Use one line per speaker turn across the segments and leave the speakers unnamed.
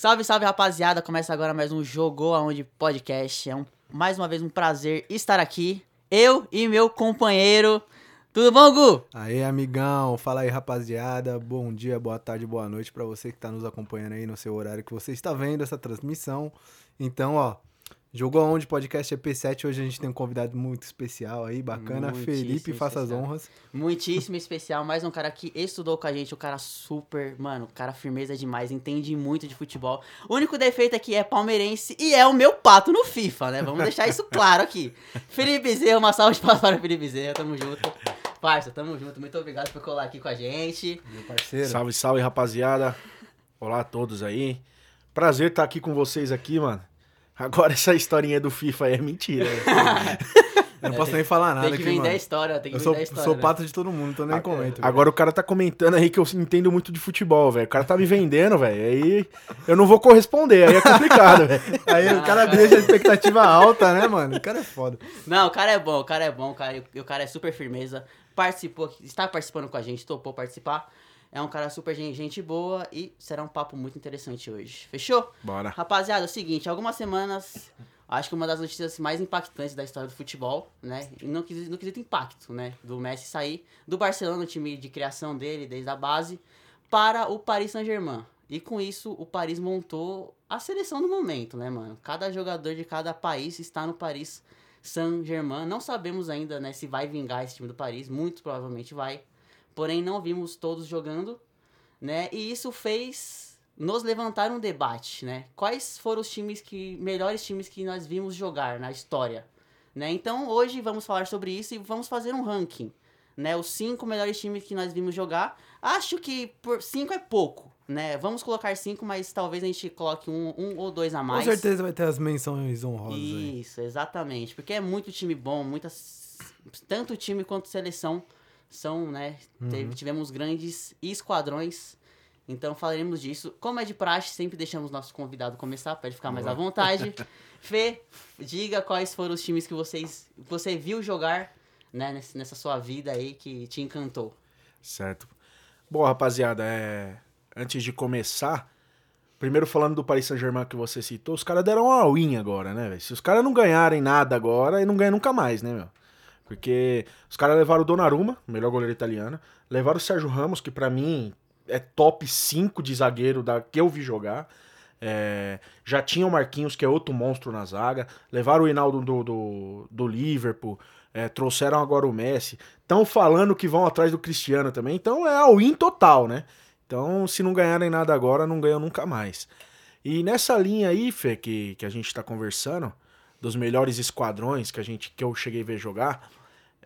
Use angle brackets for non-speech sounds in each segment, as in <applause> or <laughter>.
Salve, salve, rapaziada. Começa agora mais um Jogou Aonde Podcast. É um, mais uma vez um prazer estar aqui. Eu e meu companheiro. Tudo bom, Gu?
Aê, amigão. Fala aí, rapaziada. Bom dia, boa tarde, boa noite para você que tá nos acompanhando aí no seu horário que você está vendo essa transmissão. Então, ó, Jogou Aonde Podcast EP7. Hoje a gente tem um convidado muito especial aí, bacana.
Muitíssimo
Felipe, faça as honras.
Muitíssimo especial. Mais um cara que estudou com a gente. O cara super. Mano, o cara firmeza demais. Entende muito de futebol. O único defeito aqui é palmeirense e é o meu pato no FIFA, né? Vamos deixar isso claro aqui. <laughs> Felipe Bezerra, uma salva de palmas para o Felipe Bezerra. Tamo junto. Parça, tamo junto. Muito obrigado por colar aqui com a gente.
Meu parceiro.
Salve, salve, rapaziada. Olá a todos aí. Prazer estar aqui com vocês aqui, mano. Agora essa historinha do FIFA aí é mentira. né?
Eu <laughs> não posso nem falar nada
Tem que
aqui,
vender a
mano.
história, tem que
Eu sou,
vender a história.
sou
né?
pato de todo mundo, então nem comento.
Agora o cara tá comentando aí que eu entendo muito de futebol, velho. O cara tá me vendendo, velho. Aí eu não vou corresponder, aí é complicado, velho. <laughs>
Aí o cara deixa a expectativa alta, né, mano? O cara é foda.
Não, o cara é bom, o cara é bom, o cara, o cara é super firmeza. Participou, está participando com a gente, topou participar. É um cara super gen- gente boa e será um papo muito interessante hoje. Fechou?
Bora.
Rapaziada, é o seguinte, algumas semanas, acho que uma das notícias mais impactantes da história do futebol, né? No no quesito impacto, né? Do Messi sair do Barcelona, o time de criação dele, desde a base, para o Paris Saint-Germain. E com isso, o Paris montou a seleção do momento, né, mano? Cada jogador de cada país está no Paris Saint-Germain. Não sabemos ainda, né, se vai vingar esse time do Paris. Muito provavelmente vai. Porém, não vimos todos jogando, né? E isso fez nos levantar um debate, né? Quais foram os times que melhores times que nós vimos jogar na história, né? Então, hoje vamos falar sobre isso e vamos fazer um ranking, né? Os cinco melhores times que nós vimos jogar. Acho que por cinco é pouco, né? Vamos colocar cinco, mas talvez a gente coloque um, um ou dois a mais.
Com certeza vai ter as menções honrosas aí.
Isso, exatamente. Porque é muito time bom, muitas. Tanto time quanto seleção são, né? teve- tivemos grandes esquadrões. Então falaremos disso. Como é de praxe, sempre deixamos nosso convidado começar para ele ficar mais à vontade. <laughs> Fê, diga quais foram os times que vocês, você viu jogar né, nessa sua vida aí que te encantou.
Certo. Bom, rapaziada, é... antes de começar, primeiro falando do Paris Saint-Germain que você citou, os caras deram uma win agora, né, velho? Se os caras não ganharem nada agora, aí não ganham nunca mais, né, meu? Porque os caras levaram o Donnarumma, o melhor goleiro italiano, levaram o Sérgio Ramos, que pra mim é top 5 de zagueiro da que eu vi jogar. É, já tinha o Marquinhos, que é outro monstro na zaga. Levaram o Hinaldo do, do, do Liverpool. é, trouxeram agora o Messi. Estão falando que vão atrás do Cristiano também. Então é all-in total, né? Então, se não ganharem nada agora, não ganham nunca mais. E nessa linha aí, Fê, que, que a gente tá conversando, dos melhores esquadrões que a gente que eu cheguei a ver jogar,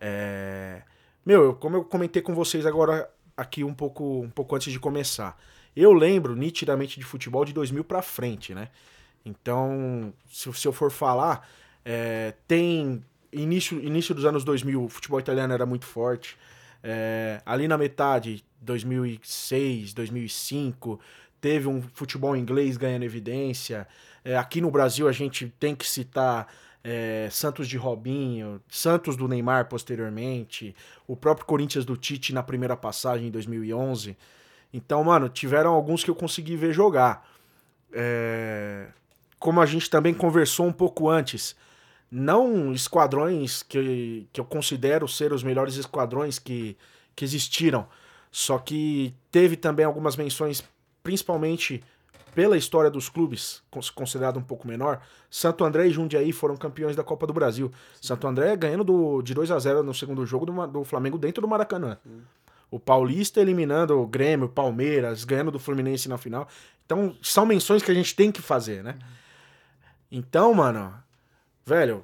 é... Meu, eu- como eu comentei com vocês agora aqui um pouco, um pouco antes de começar. Eu lembro nitidamente de futebol de 2000 pra frente, né? Então, se, se eu for falar, é, tem início, início dos anos 2000, o futebol italiano era muito forte. É, ali na metade, 2006, 2005, teve um futebol inglês ganhando evidência. É, aqui no Brasil a gente tem que citar é, Santos de Robinho, Santos do Neymar posteriormente, o próprio Corinthians do Tite na primeira passagem em 2011. Então, mano, tiveram alguns que eu consegui ver jogar. É, como a gente também conversou um pouco antes, não esquadrões que, que eu considero ser os melhores esquadrões que, que existiram, só que teve também algumas menções, principalmente pela história dos clubes, cons- considerado um pouco menor. Santo André e Jundiaí foram campeões da Copa do Brasil. Santo André ganhando do, de 2 a 0 no segundo jogo do, do Flamengo dentro do Maracanã. O Paulista eliminando o Grêmio, o Palmeiras, ganhando do Fluminense na final. Então, são menções que a gente tem que fazer, né? Então, mano, velho,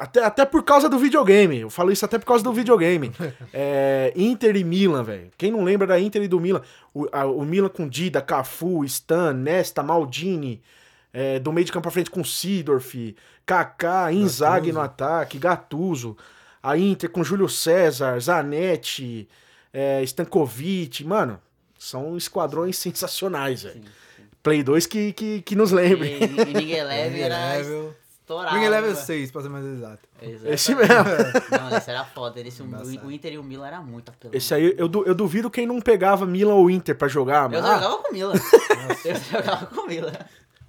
até, até por causa do videogame. Eu falo isso até por causa do videogame. <laughs> É, Inter e Milan, velho. Quem não lembra da Inter e do Milan? O, a- o Milan com Dida, Cafu, Stan, Nesta, Maldini. é, do meio de campo pra frente com Sidorf, Kaká, Inzaghi no ataque, Gattuso. A Inter com Júlio César, Zanetti, é, Stankovic. Mano, são esquadrões sensacionais, velho. Play 2 que, que, que nos
E,
lembre.
e ninguém é leve era. Estourado.
Ring Level
né?
6, pra ser mais exato.
Exatamente.
Esse mesmo.
Não, esse era foda. Esse, o,
Embaçado.
o Inter e o Milan era muito apelão.
Esse aí, eu, du- eu duvido quem não pegava Milan ou Inter pra jogar,
Eu
mano. Ah,
jogava com o Milan. Eu jogava com o Milan.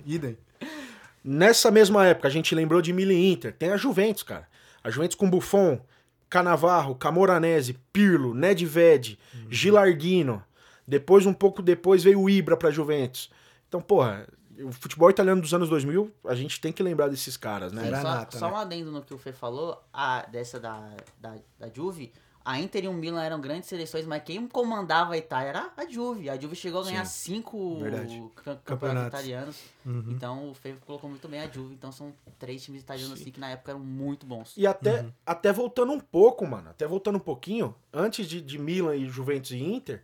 Idem.
Nessa mesma época, a gente lembrou de Milan e Inter. Tem a Juventus, cara. A Juventus com Buffon, Canavarro, Camoranese, Pirlo, Nedved, Gilardino. Depois, um pouco depois, veio o Ibra pra Juventus. Então, porra, o futebol italiano dos anos 2000, a gente tem que lembrar desses caras, né?
Sim,
Era
só,
nata,
só
né?
um adendo no que o Fê falou, a, dessa da, da, da Juve, a Inter e o Milan eram grandes seleções, mas quem comandava a Itália era a Juve. A Juve chegou a ganhar cinco
Verdade.
cam- campeonatos
Campeonatos.
italianos.
Uhum.
Então o Fê colocou muito bem a Juve. Então são três times italianos assim que na época eram muito bons.
E até, até voltando um pouco, mano, até voltando um pouquinho, antes de, de Milan e Juventus e Inter,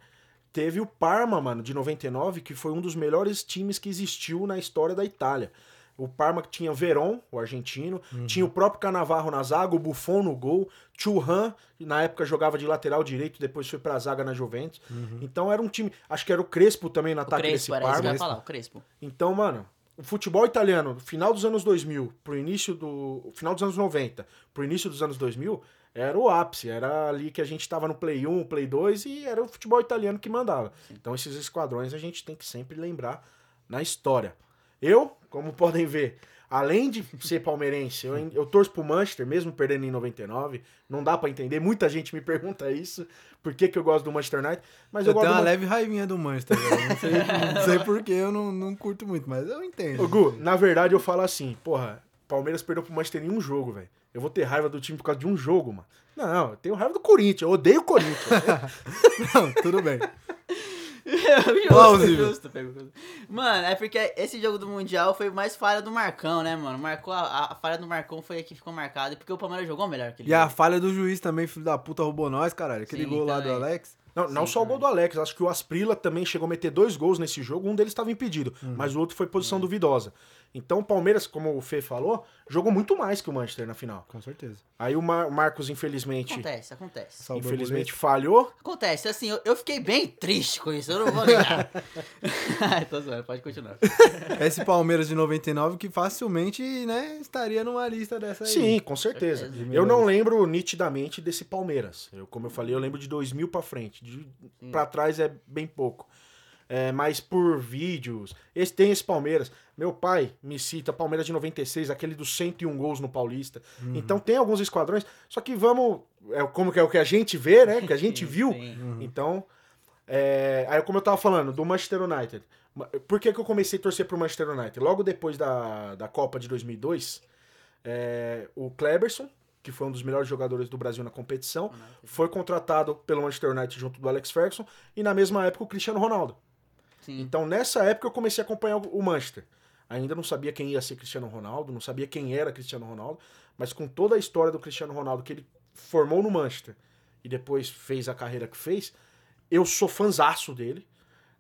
teve o Parma, mano, de 99, que foi um dos melhores times que existiu na história da Itália. O Parma que tinha Verón, o argentino, tinha o próprio Canavarro na zaga, o Buffon no gol, Churran, que na época jogava de lateral direito, depois foi pra zaga na Juventus. Então era um time, acho que era o Crespo também no ataque
Crespo,
desse
era isso que eu
Parma.
ia falar, o Crespo.
Então, mano, o futebol italiano, final dos anos 2000 pro início do. Final dos anos 90 pro início dos anos 2000, era o ápice. Era ali que a gente tava no Play 1, Play 2 e era o futebol italiano que mandava. Então, esses esquadrões a gente tem que sempre lembrar na história. Eu, como podem ver, além de ser palmeirense, eu, eu torço pro Manchester, mesmo perdendo em 99. Não dá pra entender. Muita gente me pergunta isso. Por que, que eu gosto do Manchester United? Mas eu,
Eu
gosto
tenho uma
Man-
leve raivinha do Manchester, velho. Não sei, não sei porquê, eu não, não curto muito, mas eu entendo.
Ô, Gu, na verdade eu falo assim, porra, Palmeiras perdeu pro Manchester em um jogo, velho. Eu vou ter raiva do time por causa de um jogo, mano. Não, eu tenho raiva do Corinthians, eu odeio o Corinthians. <laughs>
Não, tudo bem. <laughs>
justo,
Plausível.
justo. Mano, é porque esse jogo do Mundial foi mais falha do Marcão, né, mano? Marcou a, a falha do Marcão foi a que ficou marcada, porque o Palmeiras jogou melhor que ele.
E a falha do juiz também, filho da puta, roubou nós, caralho. Aquele
Sim,
gol lá do
também.
Alex.
Não, não
Sim,
só o gol do Alex, acho que o Asprila também chegou a meter dois gols nesse jogo, um deles estava impedido, mas o outro foi posição duvidosa. Então o Palmeiras, como o Fê falou, jogou muito mais que o Manchester na final.
Com certeza.
Aí o Mar- Marcos, infelizmente,
Acontece, acontece.
Infelizmente falhou.
Acontece, assim, eu, eu fiquei bem triste com isso, eu não vou negar. <laughs> Tô zoando, pode continuar.
Esse Palmeiras de 99 que facilmente, né, estaria numa lista dessa aí.
Sim, com certeza.
certeza.
Eu não lembro nitidamente desse Palmeiras. Eu, como eu falei, eu lembro de 2000 pra frente. De, pra trás é bem pouco. É, mas por vídeos. Esse, tem esse Palmeiras. Meu pai me cita Palmeiras de 96, aquele dos 101 gols no Paulista. Então tem alguns esquadrões. Só que vamos. É, como que é o que a gente vê, né? Que a gente <laughs> viu.
Sim.
Então. É, aí, como eu tava falando, do Manchester United. Por que, que eu comecei a torcer pro Manchester United? Logo depois da, da Copa de 2002, é, o Kleberson, que foi um dos melhores jogadores do Brasil na competição, foi contratado pelo Manchester United junto do Alex Ferguson, e na mesma época o Cristiano Ronaldo.
Sim.
Então, nessa época, eu comecei a acompanhar o Manchester. Ainda não sabia quem ia ser Cristiano Ronaldo, não sabia quem era Cristiano Ronaldo, mas com toda a história do Cristiano Ronaldo que ele formou no Manchester e depois fez a carreira que fez, eu sou fanzaço dele.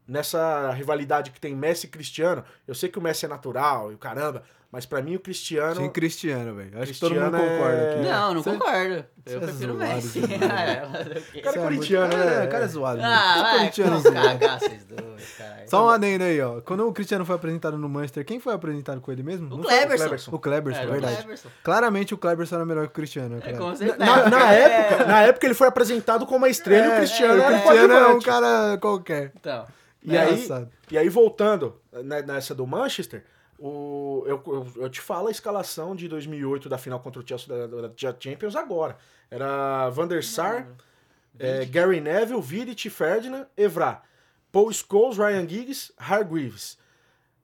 Nessa rivalidade que tem Messi e Cristiano, eu sei que o Messi é natural e o caramba, mas pra mim o Cristiano.
Sim, Cristiano, velho. Acho que todo mundo
Cristiano é-
concorda aqui.
Não, não
Cê-
concordo.
cê
Eu
é
prefiro o Messi.
demais. <laughs>
Ah, mas o quê?
O cara é
Cê
corintiano,
cara,
né?
é- cara é zoado.
Ah, vai,
corintiano zoado.
vocês dois, caralho.
Só um adendo aí, ó. Quando o Cristiano foi apresentado no Manchester, quem foi apresentado com ele mesmo?
O
Não.
Kleberson.
O Kleberson,
Era o
verdade.
Kleberson.
Claramente o Kleberson era melhor que o Cristiano.
É, com certeza.
Na, na época, na época ele foi apresentado como uma estrela e o Cristiano
o
era um
Cristiano é um cara qualquer.
Então,
E aí,
Engraçado.
e aí, voltando né, nessa do Manchester, o, eu, eu, eu te falo a escalação de 2008 da final contra o Chelsea da, da, da Champions agora. Era Van der Sar, é, Gary Neville, Vidic, Ferdinand, Evra, Paul Scholes, Ryan Giggs, Hargreaves.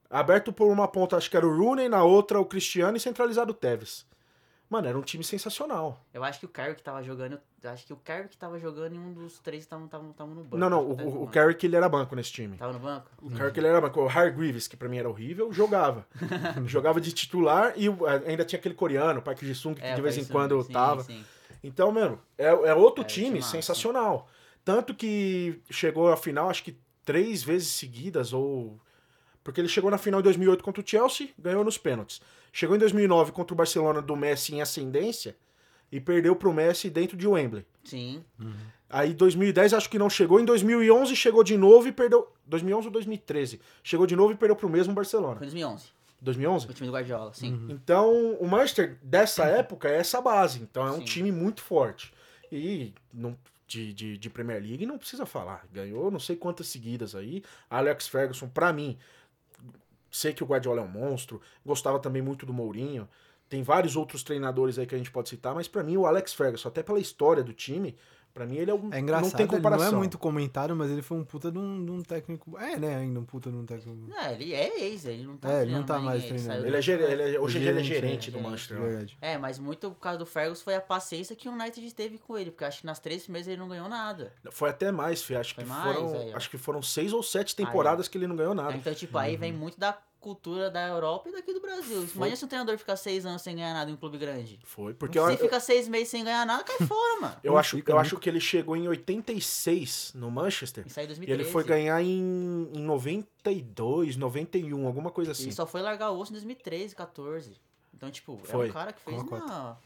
Aberto por uma ponta, acho que era o Rooney, na outra o Cristiano e centralizado o Tevez. Mano, era um time sensacional.
eu acho que o que tava jogando. Acho que o que tava jogando e um dos três estavam no banco.
não, não, o,
tava no
o, o. Carrick ele era banco nesse time.
Tava no banco?
O Carrick ele era banco. O Hargreaves, que pra mim era horrível, jogava. <laughs> jogava de titular e ainda tinha aquele coreano, o Park Ji-sung, que
É,
de vez em quando
sim,
tava.
sim.
Então, mano, é, é outro
É,
time
timaço.
sensacional. Tanto que chegou à final, acho que três vezes seguidas, ou. Porque ele chegou na final em 2008 contra o Chelsea, ganhou nos pênaltis. Chegou em 2009 contra o Barcelona do Messi em ascendência e perdeu pro Messi dentro de Wembley.
Sim.
Aí 2010 acho que não chegou, em 2011 chegou de novo e perdeu. 2011 ou 2013? Chegou de novo e perdeu pro mesmo Barcelona.
Foi em 2011.
2011?
O time do Guardiola, sim.
Então, o Manchester dessa época é essa base. Então, é um
Sim.
time muito forte. E não, de, de, de Premier League não precisa falar. Ganhou não sei quantas seguidas aí. Alex Ferguson, pra mim, sei que o Guardiola é um monstro, gostava também muito do Mourinho. Tem vários outros treinadores aí que a gente pode citar, mas pra mim o Alex Ferguson, até pela história do time, pra mim ele é um
É engraçado,
não tem
ele
comparação.
não é muito comentado, mas ele foi um puta de um, de um técnico. É, né? Ainda um puta de um técnico.
Não, ele é ex, ele não tá
É, ele não tá mais
ninguém,
treinando.
saiu
Ele é, ele é- hoje ele é
Gerente,
é,
do
gerente.
Manchester. United.
Verdade.
É, mas muito por causa do Ferguson foi a paciência que o United teve com ele, porque acho que nas três primeiras ele não ganhou nada.
Foi até mais, Fê. Acho
Foi
que
mais,
foram,
aí,
acho que foram seis ou sete temporadas que ele não ganhou nada.
Então, tipo, aí vem muito da cultura da Europa e daqui do Brasil. Imagina se um treinador ficar seis anos sem ganhar nada em um clube grande.
Foi, porque
Se
eu,
fica seis meses sem ganhar nada, cai fora, mano.
eu
Não
acho,
fica
eu acho que ele chegou em 86 no Manchester.
E saiu em
E
2013.
ele foi ganhar em, em 92, 91, alguma coisa assim.
Ele só foi largar o osso em 2013, 14. Então, tipo, é
Foi.
um cara que fez
Concordo.
uma...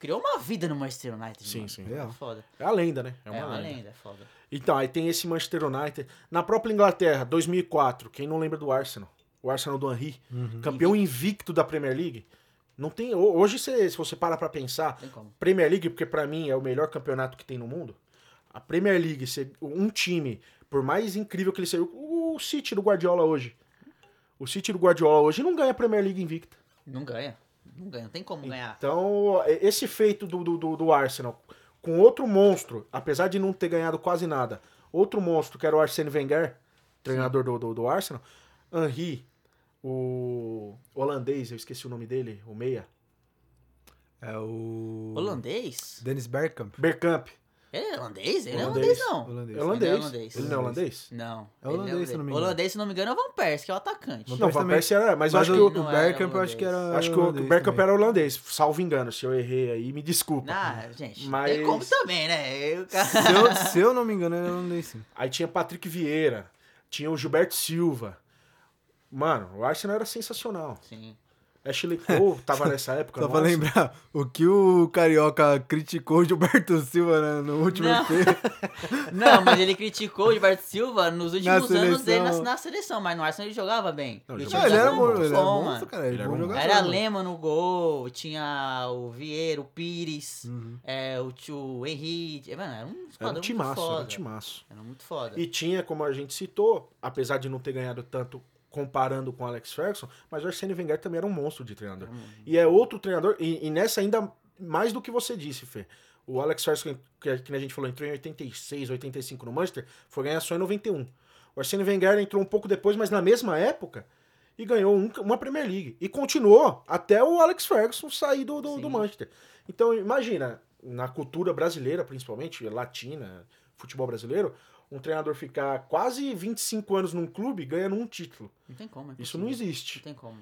Criou uma vida no Manchester United,
Sim,
mano.
sim.
Real.
É foda.
É a lenda, né? É
É
uma,
uma,
lenda.
lenda, é foda.
Então, aí tem esse Manchester United. Na própria Inglaterra, 2004, quem não lembra do Arsenal? O Arsenal do Henry,
Uhum.
campeão invicto da Premier League. Não tem, ho- hoje, você- se você para pra pensar. Premier League, porque pra mim é o melhor campeonato que tem no mundo. A Premier League, um time, por mais incrível que ele seja, o City do Guardiola hoje. O City do Guardiola hoje não ganha a Premier League invicta.
Não ganha. Não ganha, não tem como ganhar.
Então, e- esse feito do, do, do- do Arsenal com outro monstro, apesar de não ter ganhado quase nada, outro monstro que era o Arsene Wenger, treinador do, do, do Arsenal, Henry, o holandês, eu esqueci o nome dele, o meia,
É o.
Holandês?
Dennis Bergkamp.
Bergkamp.
Ele é holandês? Ele
Holandês.
é holandês, não.
Holandês.
É holandês.
Ele é holandês.
Ele não é holandês?
Não.
É
ele
holandês, se não me engano.
Holandês, se não me engano, é o Van Persie, que é o atacante.
Van
Não,
Persie
Van. Persie era, mas, eu
Mas
acho
o,
que o,
o Bergkamp eu acho que era.
acho que o
holandês
Bergkamp era holandês, salvo engano, se eu errei aí, me desculpa.
Ah, gente,
Mas-
tem como também, né? Eu.
Se eu, se eu não me engano, era holandês sim.
Aí tinha Patrick Vieira, tinha o Gilberto Silva. Mano, o Arsenal era sensacional.
Sim.
Ashley Cole <laughs> tava nessa época.
Só pra lembrar, o que o Carioca criticou o Gilberto Silva né, no último
Não.
EP. <laughs>
Não, mas ele criticou o Gilberto Silva nos últimos
Na
anos dele na,
seleção.
na seleção, mas no Arsenal ele jogava bem.
Não,
o
ele
era bom, ele era monstro, cara. Ele
Ele
é
era
bom jogador.
Era. Lema no gol, tinha o Vieira, o Pires,
Uhum.
é, o tio Henrique. Mano, era um
Era
esquadrão
um
muito
timaço, era
foda.
um timaço.
Era muito foda.
E tinha, como a gente citou, apesar de não ter ganhado tanto comparando com Alex Ferguson, mas o Arsene Wenger também era um monstro de treinador. E é outro treinador, e, e nessa ainda mais do que você disse, Fê. O Alex Ferguson, que, que a gente falou, entrou em 86, 85 no Manchester, foi ganhar só em 91. O Arsene Wenger entrou um pouco depois, mas na mesma época, e ganhou um- uma Premier League. E continuou até o Alex Ferguson sair do, do, do. Manchester. Então, imagina, na cultura brasileira, principalmente, latina, futebol brasileiro, um treinador ficar quase 25 anos num clube ganhando um título.
Não tem como. é
Isso não existe.
Não tem como.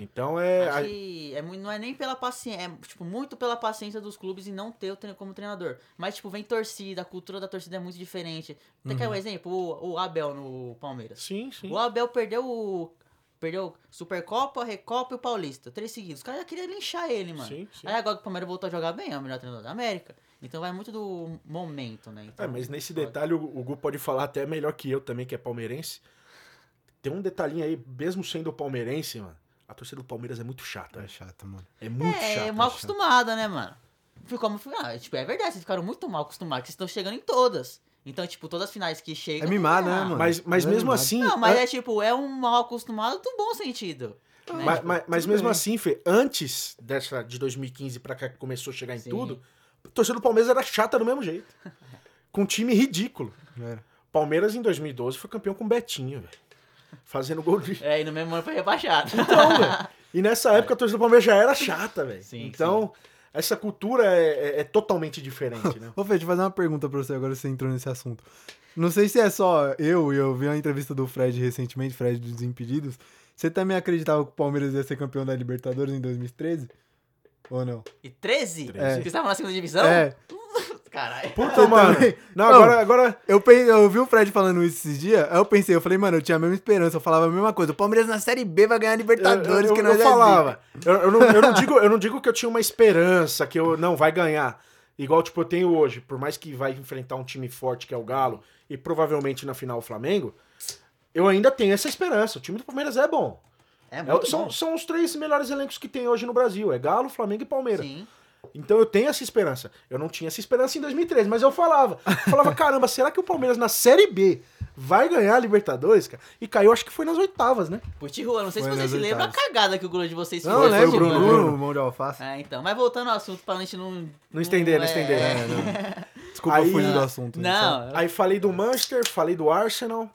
Então é.
É, muito- não é nem pela paciência, é tipo, muito pela paciência dos clubes e não ter o tre- como treinador. Mas, tipo, vem torcida, a cultura da torcida é muito diferente. Você quer um exemplo? O, o Abel no Palmeiras.
Sim, sim.
O Abel perdeu o. Perdeu Supercopa, Recopa e o Paulista. Três seguidos. Os caras já queriam linchar ele, mano.
Sim, sim.
Aí agora que o Palmeiras voltou a jogar bem, é o melhor treinador da América. Então vai muito do momento, né? Então,
É, mas nesse
foda.
detalhe o, o Gu pode falar até melhor que eu também, que é palmeirense. Tem um detalhinho aí, mesmo sendo palmeirense, mano, a torcida do Palmeiras é muito chata.
É chato, mano.
É muito
É,
chata.
mal
é chata.
acostumada, né, mano? Ficou, ah, tipo, é verdade, vocês ficaram muito mal acostumados, que vocês estão chegando em todas. Então, tipo, todas as finais que chegam.
É mimado,
que
né,
ganhar.
mano?
Mas, mas
é
mesmo
nada.
assim.
Não, mas
an-
é tipo, é um mal acostumado do bom sentido. né?
mas,
Tipo,
mas- mas mesmo
bem.
assim, Fê, antes dessa de 2015 pra cá que começou a chegar em
Sim.
tudo, a torcida do Palmeiras era chata do mesmo jeito. <laughs> com um time ridículo.
Era.
Palmeiras em 2012 foi campeão com Betinho, velho. Fazendo gol de.
É, e no mesmo ano foi rebaixado.
Então, <laughs> velho. E nessa época a torcida do Palmeiras já era chata, velho.
Sim,
Então, essa cultura é, é- é totalmente diferente, né? <laughs>
Ô, Fê, deixa eu fazer uma pergunta pra você agora que você entrou nesse assunto. Não sei se é só eu, e eu vi uma entrevista do Fred recentemente, Fred dos Desimpedidos. Você também acreditava que o Palmeiras ia ser campeão da Libertadores em 2013? Ou não?
E 13?
É.
Vocês estavam na segunda divisão?
É,
Caralho.
Puta, mano. Não, agora, agora.
eu, pensei, eu vi o Fred falando isso esses dias, aí eu pensei, eu falei, mano, eu tinha a mesma esperança, eu falava a mesma coisa. O Palmeiras na Série B vai ganhar a Libertadores,
eu, eu,
que
eu
nós é
falava. Eu, eu não, eu, não digo, eu não digo que eu tinha uma esperança, que eu não vai ganhar. Igual, tipo, eu tenho hoje. Por mais que vai enfrentar um time forte que é o Galo e provavelmente na final o Flamengo, eu ainda tenho essa esperança. O time do Palmeiras é bom.
É
É,
muito
são,
bom.
são os três melhores elencos que tem hoje no Brasil. É Galo, Flamengo e Palmeiras.
Sim.
Então eu tenho essa esperança. Eu não tinha essa esperança em 2013, mas eu falava. Eu falava, <laughs> caramba, será que o Palmeiras na Série B vai ganhar a Libertadores, cara. E caiu, acho que foi nas oitavas, né?
Por Tijuana, não sei
Foi
se vocês se lembram a cagada que o goleiro de vocês
Não,
fez.
eu lembro,
foi o
o
Bruno.
Bruno, mão de alface.
É, então. Mas voltando ao assunto, pra gente não...
Não estender, não
é,
estender.
É, não. <laughs> Desculpa
Aí-
fugir do assunto. né?
Não,
Aí falei do Manchester, falei do Arsenal.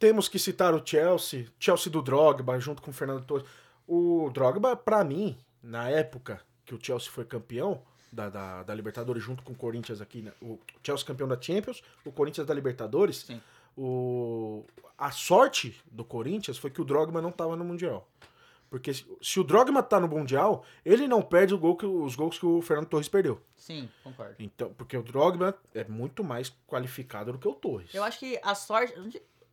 Temos que citar o Chelsea, Chelsea do Drogba, junto com o Fernando Torres. O Drogba, pra mim, na época que o Chelsea foi campeão da, da, da Libertadores, junto com o Corinthians aqui, né? o Chelsea campeão da Champions, o Corinthians da Libertadores,
Sim.
o, a sorte do Corinthians foi que o Drogba não tava no Mundial. Porque se, se o Drogba tá no Mundial, ele não perde o gol que, os gols que o Fernando Torres perdeu.
Sim, concordo.
Então, porque o Drogba é muito mais qualificado do que o Torres.
Eu acho que a sorte...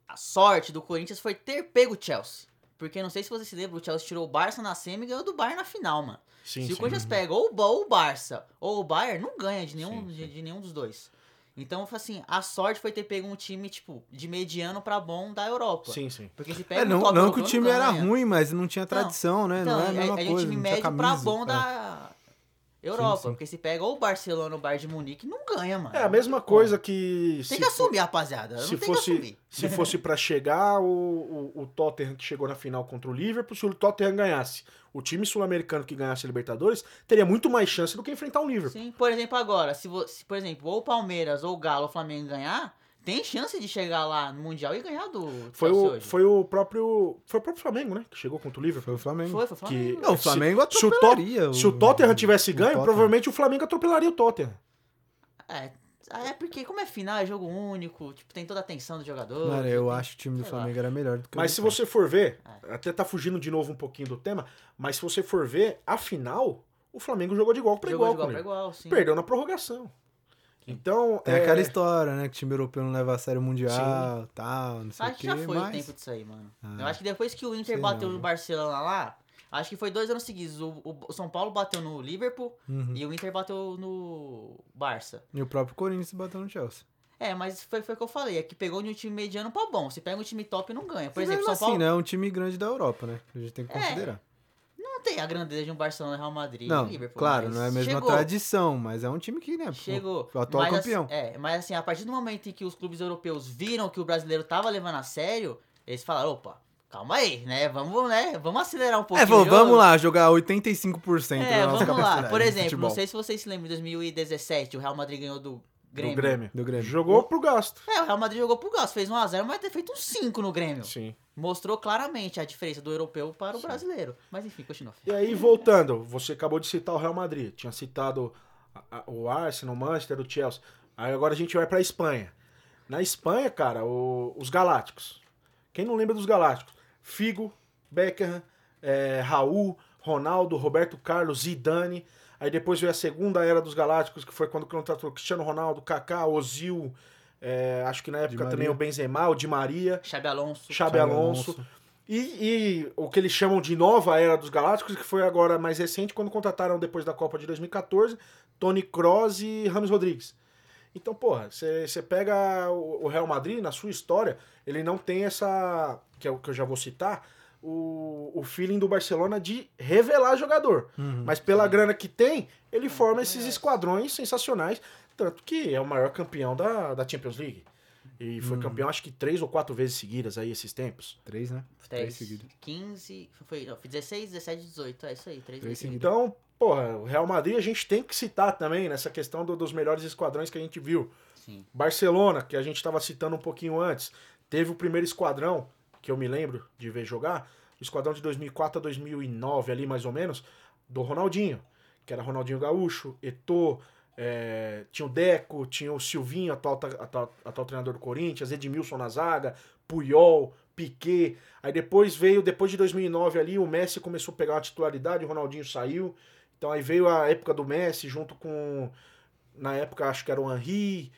A sorte do Corinthians foi ter pego o Chelsea. Porque não sei se você se lembra, o Chelsea tirou o Barça na semi e ganhou do Bayern na final, mano.
Sim,
se
sim.
o Corinthians pega ou o, Ba- ou o Barça ou o Bayern, não ganha de nenhum,
Sim, sim.
De, de nenhum dos dois. Então, assim, a sorte foi ter pego um time, tipo, de mediano pra bom da Europa.
Sim, sim.
Porque se pega
É,
um
não,
top
não que o time era
ganha.
ruim, mas não tinha tradição, né?
Então,
não é a mesma
é, é
coisa.
time
não tinha
médio pra bom
é.
da Europa.
Sim, sim.
Porque se pega ou o Barcelona ou o Bayern de Munique, não ganha, mano.
É a mesma coisa que.
Tem
se
que assumir, rapaziada.
Se
não tem que
fosse,
assumir.
se <laughs> fosse para chegar o, o, o Tottenham que chegou na final contra o Liverpool, se o Tottenham ganhasse, o time sul-americano que ganhasse a Libertadores teria muito mais chance do que enfrentar o Liverpool.
Sim, por exemplo, agora, se, por exemplo, ou o Palmeiras, ou o Galo, ou o Flamengo ganhar, tem chance de chegar lá no Mundial e ganhar do
Foi o,
hoje.
foi o próprio. Foi o próprio Flamengo, né? Que chegou contra o Liverpool.
Foi o Flamengo.
Foi, foi o Flamengo.
Que-
Não, o Flamengo
se o,
atropelaria.
Tot- se o Tottenham tivesse
o
ganho,
Tottenham.
provavelmente o Flamengo atropelaria o Tottenham.
É, é porque como é final, é jogo único, tipo, tem toda a atenção do jogador.
Mano, eu
tem-
acho que o time do
sei lá.
Flamengo era melhor do que o
Mas se você for ver,
É.
até tá fugindo de novo um pouquinho do tema, mas se você for ver, a final, o Flamengo jogou de igual para
Jogou
igual,
de igual pra igual, sim.
Perdeu na prorrogação. Então,
Tem
é,
aquela história, né? Que o time europeu não leva a sério o Mundial tal, não sei o
Acho que já foi
mas...
o tempo disso aí, mano.
Ah,
eu acho que depois que o Inter bateu
não,
no? Barcelona lá, acho que foi dois anos seguidos. O, o- São Paulo bateu no Liverpool
Uhum.
e o Inter bateu no Barça.
E o próprio Corinthians bateu no Chelsea.
É, mas foi, foi o que eu falei, é que pegou de um time mediano pra bom. Se pega um time top, não ganha. Por
Mas
exemplo, São Paulo
assim, né? É um time grande da Europa, né? A gente tem que
É,
considerar.
Não tem a grandeza de um Barcelona, Real Madrid
Não,
Liverpool.
claro, não é a mesma
chegou,
tradição, mas é um time que, né?
Chegou.
O atual
mas,
campeão.
Assim, é, mas assim, a partir do momento em que os clubes europeus viram que o brasileiro tava levando a sério, eles falaram, opa, calma aí, né? Vamos, né? Vamos acelerar um pouquinho.
É, falou,
o jogo."
vamos lá, jogar 85%
É,
da nossa
vamos lá. Por exemplo, não sei se vocês se lembram, em 2017, o Real Madrid ganhou do Grêmio.
do Grêmio.
Do Grêmio.
Jogou pro gasto.
É, o Real Madrid jogou pro Gás, fez 1x0, mas ter feito um 5 no Grêmio.
Sim.
Mostrou claramente a diferença do europeu para o brasileiro. Mas enfim, continua.
E aí, voltando, você acabou de citar o Real Madrid. Tinha citado a- a- o Arsenal, o Manchester, o Chelsea. Aí agora a gente vai pra Espanha. Na Espanha, cara, o- os Galácticos. Quem não lembra dos Galácticos? Figo, Beckham, é, Raul, Ronaldo, Roberto Carlos, Zidane. Aí depois veio a segunda era dos Galácticos, que foi quando contratou Cristiano Ronaldo, Kaká, Ozil, é, acho que na época também o Benzema, o Di Maria.
Xabi Alonso.
Xabi Alonso.
Alonso.
E, e o que eles chamam de nova era dos Galácticos, que foi agora mais recente, quando contrataram depois da Copa de 2014, Tony Kroos e Rames Rodrigues. Então, porra, você pega o, o Real Madrid, na sua história, ele não tem essa, que é o que eu já vou citar, o, o feeling do Barcelona de revelar jogador.
Uhum.
Mas pela grana que tem, ele forma esses
merece.
esquadrões sensacionais, tanto que é o maior campeão da, da Champions League. E foi campeão acho que três ou quatro vezes seguidas aí esses tempos.
Três, né? Três
10,
seguidos.
15, foi, não, foi 16, 17, 18. É isso aí, 3
Três
vezes.
seguidos.
Então, porra, o Real Madrid a gente tem que citar também nessa questão do- dos melhores esquadrões que a gente viu.
Sim.
Barcelona, que a gente estava citando um pouquinho antes, teve o primeiro esquadrão, que eu me lembro de ver jogar, o esquadrão de 2004 a 2009 ali mais ou menos, do Ronaldinho, que era Ronaldinho Gaúcho, Eto'o, é, tinha o Deco, tinha o Silvinho, atual, atual, atual treinador do Corinthians, Edmilson na zaga, Puyol, Piquet. Aí depois veio, depois de 2009 ali, o Messi começou a pegar uma titularidade, o Ronaldinho saiu. Então aí veio a época do Messi junto com, na época acho que era o Henry,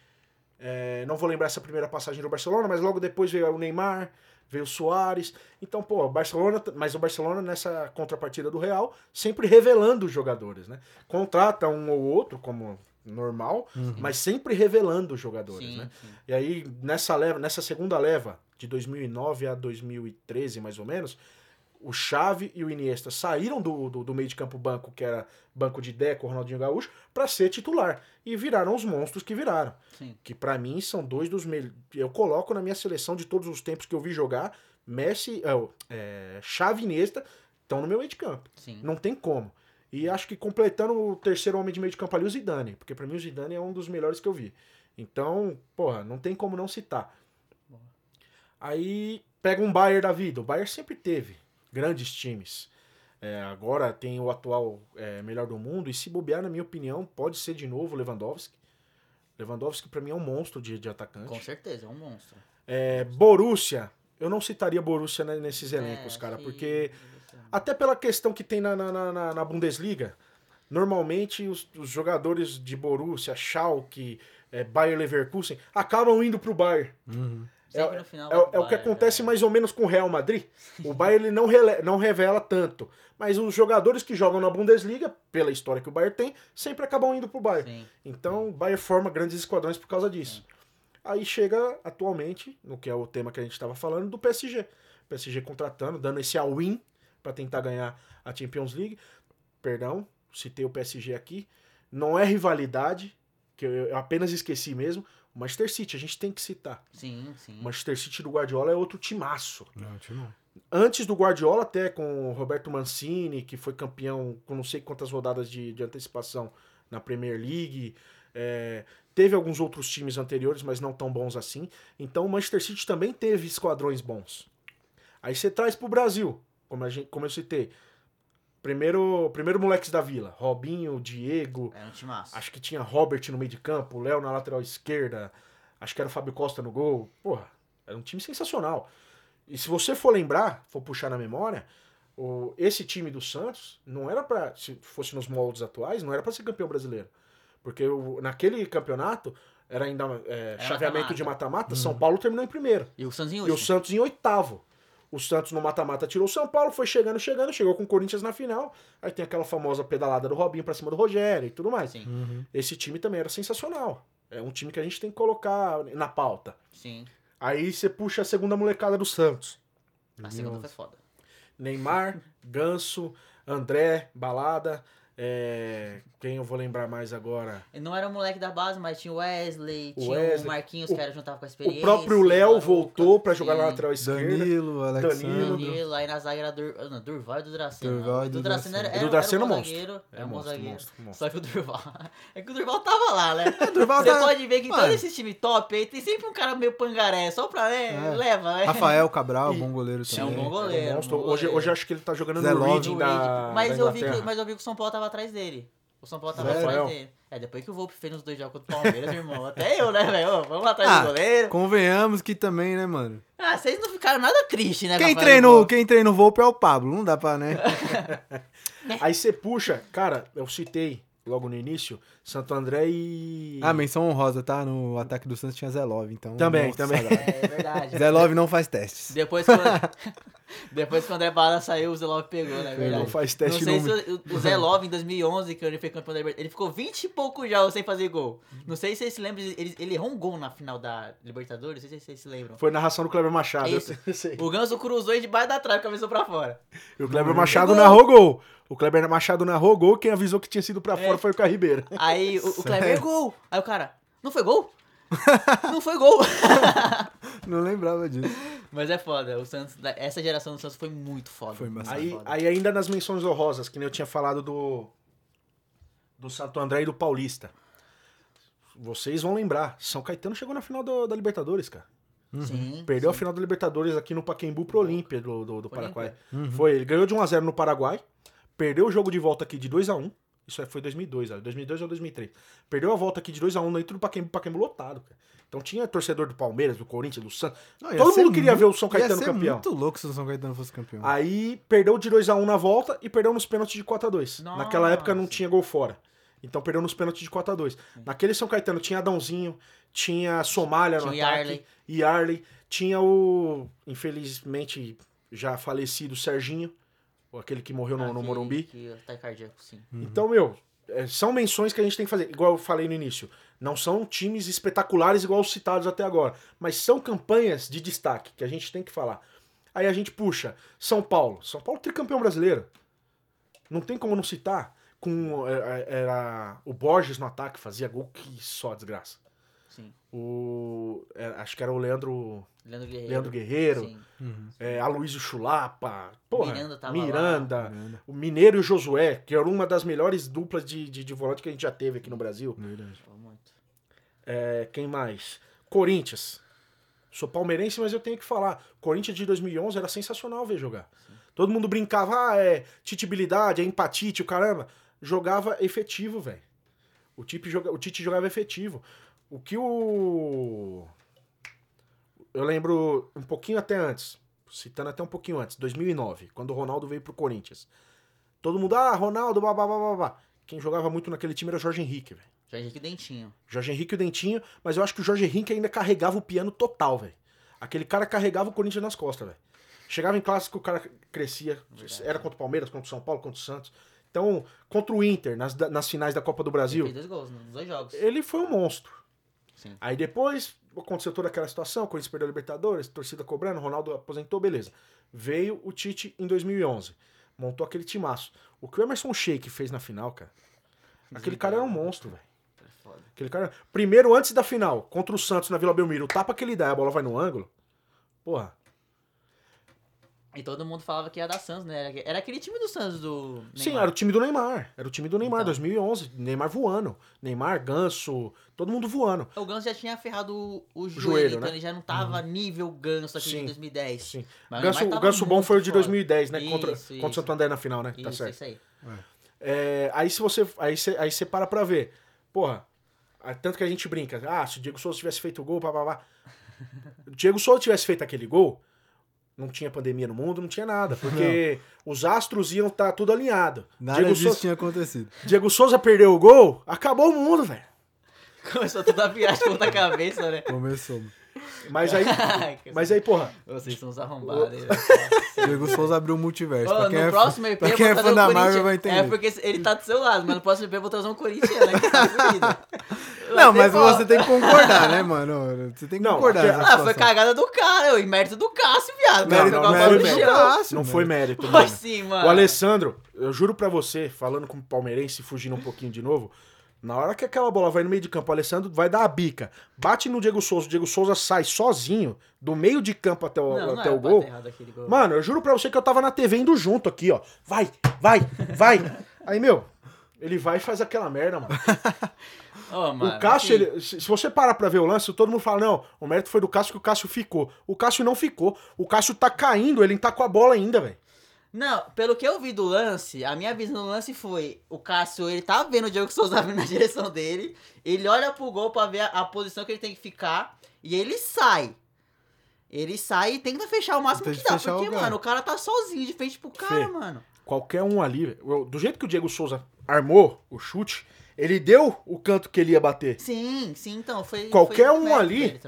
é, não vou lembrar essa primeira passagem do Barcelona, mas logo depois veio o Neymar, veio o Soares. Então, pô, o Barcelona, mas o Barcelona nessa contrapartida do Real, sempre revelando os jogadores, né? Contrata um ou outro, como normal, mas sempre revelando os jogadores,
Sim,
né?
sim.
E aí, nessa leva, nessa segunda leva, de 2009 a 2013, mais ou menos, o Xavi e o Iniesta saíram do, do, do meio de campo banco, que era banco de Deco, Ronaldinho Gaúcho, para ser titular. E viraram os monstros que viraram.
Sim.
Que pra mim são dois dos melhores. Eu coloco na minha seleção de todos os tempos que eu vi jogar, Messi, é, é, Xavi e Iniesta estão no meu meio de campo.
Sim.
Não tem como. E acho que completando o terceiro homem de meio de campo ali, o Zidane. Porque pra mim o Zidane é um dos melhores que eu vi. Então, porra, não tem como não citar. Aí pega um Bayern da vida. O Bayern sempre teve grandes times. É, agora tem o atual é, melhor do mundo. E se bobear, na minha opinião, pode ser de novo o Lewandowski. Lewandowski pra mim é um monstro de, de atacante.
Com certeza, é um monstro.
É, Borussia. Eu não citaria Borussia né, nesses elencos,
É,
cara.
acho
Porque...
que-
Até pela questão que tem na, na, na- na, Bundesliga, normalmente os, os jogadores de Borussia, Schalke, é, Bayer Leverkusen, acabam indo pro Bayern.
Sempre
É,
no final
é, é o que acontece
é.
mais ou menos com o Real Madrid. O Bayern ele não, rele- não revela tanto. Mas os jogadores que jogam na Bundesliga, pela história que o Bayern tem, sempre acabam indo pro Bayern.
Sim.
Então o Bayern forma grandes esquadrões por causa disso. Aí chega atualmente, no que é o tema que a gente estava falando, do PSG. PSG contratando, dando esse all-in para tentar ganhar a Champions League. Perdão, citei o PSG aqui. Não é rivalidade, que eu eu apenas esqueci mesmo. O Manchester City, a gente tem que citar.
Sim, sim.
O Manchester City do Guardiola é outro timaço.
Não, time não.
Antes do Guardiola, até com o Roberto Mancini, que foi campeão com não sei quantas rodadas de, de antecipação na Premier League. É, teve alguns outros times anteriores, mas não tão bons assim. Então o Manchester City também teve esquadrões bons. Aí você traz pro Brasil, como, a gente, como eu citei. Primeiro, primeiro moleques da vila. Robinho, Diego,
Era um timaço.
Acho que tinha Robert no meio de campo, o Léo na lateral esquerda, acho que era o Fábio Costa no gol. Porra, era um time sensacional. E se você for lembrar, for puxar na memória, o, esse time do Santos não era pra. Se fosse nos moldes atuais, não era pra ser campeão brasileiro. Porque o- naquele campeonato era ainda é,
Era
chaveamento de
mata-mata.
mata-mata, São Paulo terminou em primeiro.
E o Santos em
E o. Santos em oitavo. O Santos no mata-mata tirou o São Paulo, foi chegando, chegando, chegou com o Corinthians na final. Aí tem aquela famosa pedalada do Robinho pra cima do Rogério e tudo mais.
Sim,
Esse time também era sensacional. É um time que a gente tem que colocar na pauta.
sim.
Aí você puxa a segunda molecada do Santos.
A segunda foi foda.
Neymar, Ganso, André, Balada. É, Quem eu vou lembrar mais agora?
Ele não era o moleque da base, mas tinha o Wesley,
O
tinha
Wesley.
o Marquinhos,
O-
que era juntava com a
O
experiência.
próprio Léo voltou pra jogar na lateral esquerda.
Danilo, Alexandre.
Danilo.
Danilo, aí na zaga era Dur... não, Durval e do Dracena.
Durval e
o Dracena era, era,
O do Dracena
era um
é monstro.
zagueiro.
É
um zagueiro.
monstro, monstro.
Só que o Durval. <laughs> É que o Durval tava lá, né? <laughs>
Durval
Você
tá-
pode ver que
Mano.
todo esse time top aí tem sempre um cara meio pangaré, só pra, né?
É.
Leva, né?
Rafael Cabral,
E- <laughs>
bom goleiro
É
também.
um bom
É um
goleiro.
monstro.
bom
Hoje,
goleiro.
hoje acho que ele tá jogando
Zé
no. Reading da,
mas,
da
eu vi que,
Inglaterra.
mas eu vi que o São Paulo tava atrás dele. O São Paulo tava atrás dele. É, depois que o Volpe fez nos dois jogos contra o Palmeiras, irmão. Até eu, né, velho? Vamos atrás
Ah,
do goleiro.
Convenhamos que também, né, mano?
Ah, vocês não ficaram nada tristes, né?
Quem treinou, quem treina o Volpe é o Pablo. Não dá pra, né? <laughs>
Aí você puxa, cara, eu citei logo no início, Santo André e.
Ah, menção honrosa, tá? No ataque do Santos tinha Zé Love, então...
Também, também.
sagrado.
É, é verdade.
Zé Love não faz testes.
Depois que, o... <laughs> Depois que o André Bala saiu, o Zé Love pegou, né? Verdade.
faz teste
Não sei
número.
se o, o Zé Love, em 2011, que ele foi campeão da Libertadores, ele ficou 20 e poucos jogos sem fazer gol. Não sei se vocês se lembram, ele, ele errou um gol na final da Libertadores, não sei se vocês se lembram.
Foi narração do Kleber Machado. eu
Isso. <laughs>
sei.
O Ganso cruzou e debaixo da trave, cabeçou pra fora.
E o Kleber Machado narrou gol. O Kleber Machado narrou gol, quem avisou que tinha sido pra
É.
fora foi o Carribeiro.
Aí o, o <laughs> Kleber, gol! Aí o cara, não foi gol? <laughs> não foi gol! <laughs>
Não lembrava disso.
Mas é foda, o Santos, essa geração do Santos foi muito foda.
Foi bastante
Aí,
foda.
aí ainda nas menções honrosas, que nem eu tinha falado do do Santo André e do Paulista. Vocês vão lembrar, São Caetano chegou na final do- da Libertadores, cara.
Sim.
Perdeu
sim.
a final da Libertadores aqui no Pacaembu pro Olímpia do, do, do Paraguai.
Uhum.
Foi, ele ganhou de 1x0 no Paraguai, perdeu o jogo de volta aqui de 2x1. Isso aí foi 2002, ó, 2002 ou 2003. Perdeu a volta aqui de 2x1 dentro do Pacaembu, Pacaembu lotado, cara. Então tinha torcedor do Palmeiras, do Corinthians, do Santos.
Não, ia
Todo mundo queria
muito-
ver o São
ia
Caetano
ser
campeão.
muito louco se o São Caetano fosse campeão.
Aí perdeu de 2x1 na volta e perdeu nos pênaltis de 4x2.
Nossa.
Naquela época não tinha gol fora. Então perdeu nos pênaltis de 4x2. Naquele São Caetano tinha Adãozinho, tinha Somália no
Tinha o
ataque,
Yarley.
Yarley, tinha o, infelizmente, já falecido Serginho, aquele que morreu no, no Morumbi.
Que tá cardíaco, sim.
Então, meu, é, são menções que a gente tem que fazer. Igual eu falei no início. Não são times espetaculares igual os citados até agora. Mas são campanhas de destaque que a gente tem que falar. Aí a gente puxa São Paulo. São Paulo tricampeão brasileiro. Não tem como não citar. Com é, é, era o Borges no ataque, fazia gol que só desgraça.
Sim.
O é, acho que era o Leandro
Leandro Guerreiro.
Leandro Guerreiro,
Sim.
é, Aloysio Chulapa, porra,
Miranda tava
Miranda, o Mineiro e o Josué, que era uma das melhores duplas de, de, de volante que a gente já teve aqui no Brasil.
Verdade.
É, quem mais? Corinthians. Sou palmeirense, mas eu tenho que falar. Corinthians de 2011 era sensacional ver jogar. Todo mundo brincava, ah, é titibilidade, é empatite, o caramba. Jogava efetivo, velho. O, joga, o Tite jogava efetivo. O que o. Eu lembro um pouquinho até antes, citando até um pouquinho antes, 2009, quando o Ronaldo veio pro Corinthians. Todo mundo, ah, Ronaldo, babá, babá, babá. Quem jogava muito naquele time era o Jorge Henrique, velho.
Jorge Henrique Dentinho.
Jorge Henrique e o Dentinho, mas eu acho que o Jorge Henrique ainda carregava o piano total, velho. Aquele cara carregava o Corinthians nas costas, velho. Chegava em clássico, o cara crescia. Era contra o Palmeiras, contra o São Paulo, contra o Santos. Então, contra o Inter, nas, nas finais da Copa do
Ele
Brasil,
fez dois gols nos dois jogos.
ele foi um monstro.
Sim.
Aí depois aconteceu toda aquela situação, o Corinthians perdeu a Libertadores, torcida cobrando, Ronaldo aposentou, beleza. Veio o Tite em 2011, montou aquele timaço. O que o Emerson Sheik fez na final, cara, aquele cara era um monstro, velho.
É.
Aquele cara. Primeiro, antes da final, contra o Santos na Vila Belmiro, o tapa que ele dá, a bola vai no ângulo. Porra.
E todo mundo falava que ia dar Santos, né? Era- aquele time do Santos do.
Sim,
Neymar.
era o time do Neymar. Era o time do Neymar,
Então.
2011. Neymar voando. Neymar, Ganso, todo mundo voando.
O Ganso já tinha ferrado o, o joelho,
joelho,
então
né?
ele já não tava nível Ganso aqui
Sim,
de 2010.
Sim.
Mas
o Ganso, o Ganso bom foi o de
fora.
2010, né? contra,
Isso,
contra o André na final, né? tá
Isso,
certo.
isso aí.
É, aí se você. Aí você, aí você para pra ver. Porra, ah, tanto que a gente brinca. Ah, se o Diego Souza tivesse feito o gol, papapá. <laughs> O Diego Souza tivesse feito aquele gol, não tinha pandemia no mundo, não tinha nada. <laughs> Porque os astros iam estar tudo alinhado.
Nada
Diego
disso
Souza,
tinha acontecido.
Diego Souza perdeu o gol, acabou o mundo, velho.
Começou tudo a virar de ponta cabeça, né?
Começou.
Mas aí, <laughs> mas aí, porra,
Vocês são uns arrombados.
Diego Souza abriu o multiverso.
Ô,
pra quem
no
é,
próximo EP
pra
eu
quem
vou
é
trazer
fã
um
da. Marvel vai entender.
É porque ele tá do seu lado, mas no próximo EP eu vou trazer um Corinthians, né? Que tá <laughs> fudido.
Não, mas
foto.
você tem que concordar, né, mano? Você tem que
Não,
concordar. nessa
Ah, foi cagada do cara, e mérito do Cássio, viado. O cara
Não,
no
mérito
Cássio,
não foi mérito.
Foi sim, mano.
O Alessandro, eu juro pra você, falando como palmeirense, fugindo um pouquinho de novo, na hora que aquela bola vai no meio de campo, o Alessandro vai dar a bica, bate no Diego Souza, o Diego Souza sai sozinho, do meio de campo até o,
Não,
até
era
o gol.
gol.
Mano, eu juro pra você que eu tava na TV indo junto aqui, ó. Vai, vai, vai. Aí, meu, ele vai e faz aquela merda, mano. <laughs>
Ô, mano,
o Cássio,
assim,
ele- se se você parar pra ver o lance, todo mundo fala, não, o mérito foi do Cássio que o Cássio ficou. O Cássio não ficou. O Cássio tá caindo, ele tá com a bola ainda, velho.
Não, pelo que eu vi do lance, a minha visão do lance foi: o Cássio, ele tá vendo o Diego Souza <laughs> vindo na direção dele, ele olha pro gol pra ver a, a posição que ele tem que ficar, e ele sai. Ele sai e tenta fechar o máximo que dá.
o
Porque,
lugar.
mano, o cara tá sozinho de frente pro cara,
Fê,
mano.
Qualquer um ali, do jeito que o Diego Souza armou o chute, ele deu o canto que ele ia bater.
Sim, sim, então. Foi.
Qualquer
foi
um ali-.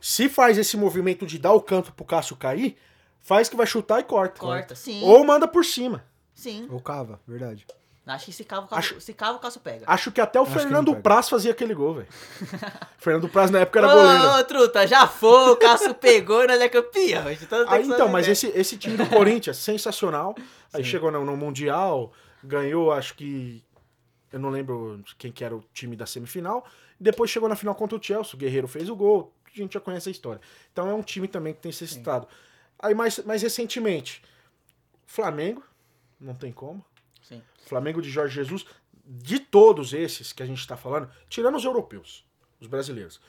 Se faz esse movimento de dar o canto pro Cássio cair, faz que vai chutar e corta.
Corta, sim.
Ou manda por cima.
Sim.
Ou cava, verdade.
Acho que se cava, o Cássio- se cava o Cássio pega.
Acho que até o
Acho
Fernando. Praz fazia aquele gol, velho. <laughs> Fernando Praz na época era
Ô,
goleiro.
ô, truta, já foi, o Cássio pegou e nós é campeão. A gente tá-
Aí,
que
então,
saber,
mas esse, esse time do Corinthians, sensacional. Aí chegou no, no Mundial, ganhou, acho que. Eu não lembro quem que era o time da semifinal. Depois chegou na final contra o Chelsea. O Guerreiro fez o gol. A gente já conhece a história. Então é um time também que tem esse citado. Aí, mais, mais recentemente, Flamengo. Não tem como.
Sim.
Flamengo de Jorge Jesus. De todos esses que a gente tá falando, tirando os europeus, os brasileiros.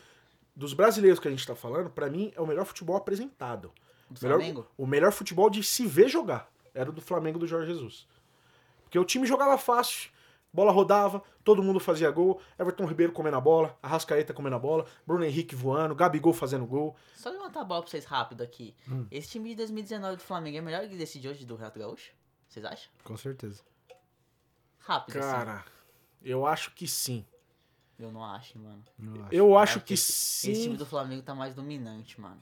Dos brasileiros que a gente tá falando, pra mim é o melhor futebol apresentado.
Do
Melhor-
Flamengo?
o melhor futebol de se ver jogar era o do Flamengo do Jorge Jesus. Porque o time jogava fácil, bola rodava, todo mundo fazia gol, Everton Ribeiro comendo a bola, Arrascaeta comendo a bola, Bruno Henrique voando, Gabigol fazendo gol.
Só levantar a bola pra vocês rápido aqui.
Hum.
Esse time de 2019 do Flamengo é melhor que desse de hoje do Renato Gaúcho? Vocês acham?
Com certeza.
Rápido, assim.
Cara, eu acho que sim.
Eu não acho, mano.
Eu acho.
Eu acho
Acho
que
Esse time
sim.
do Flamengo tá mais dominante, mano.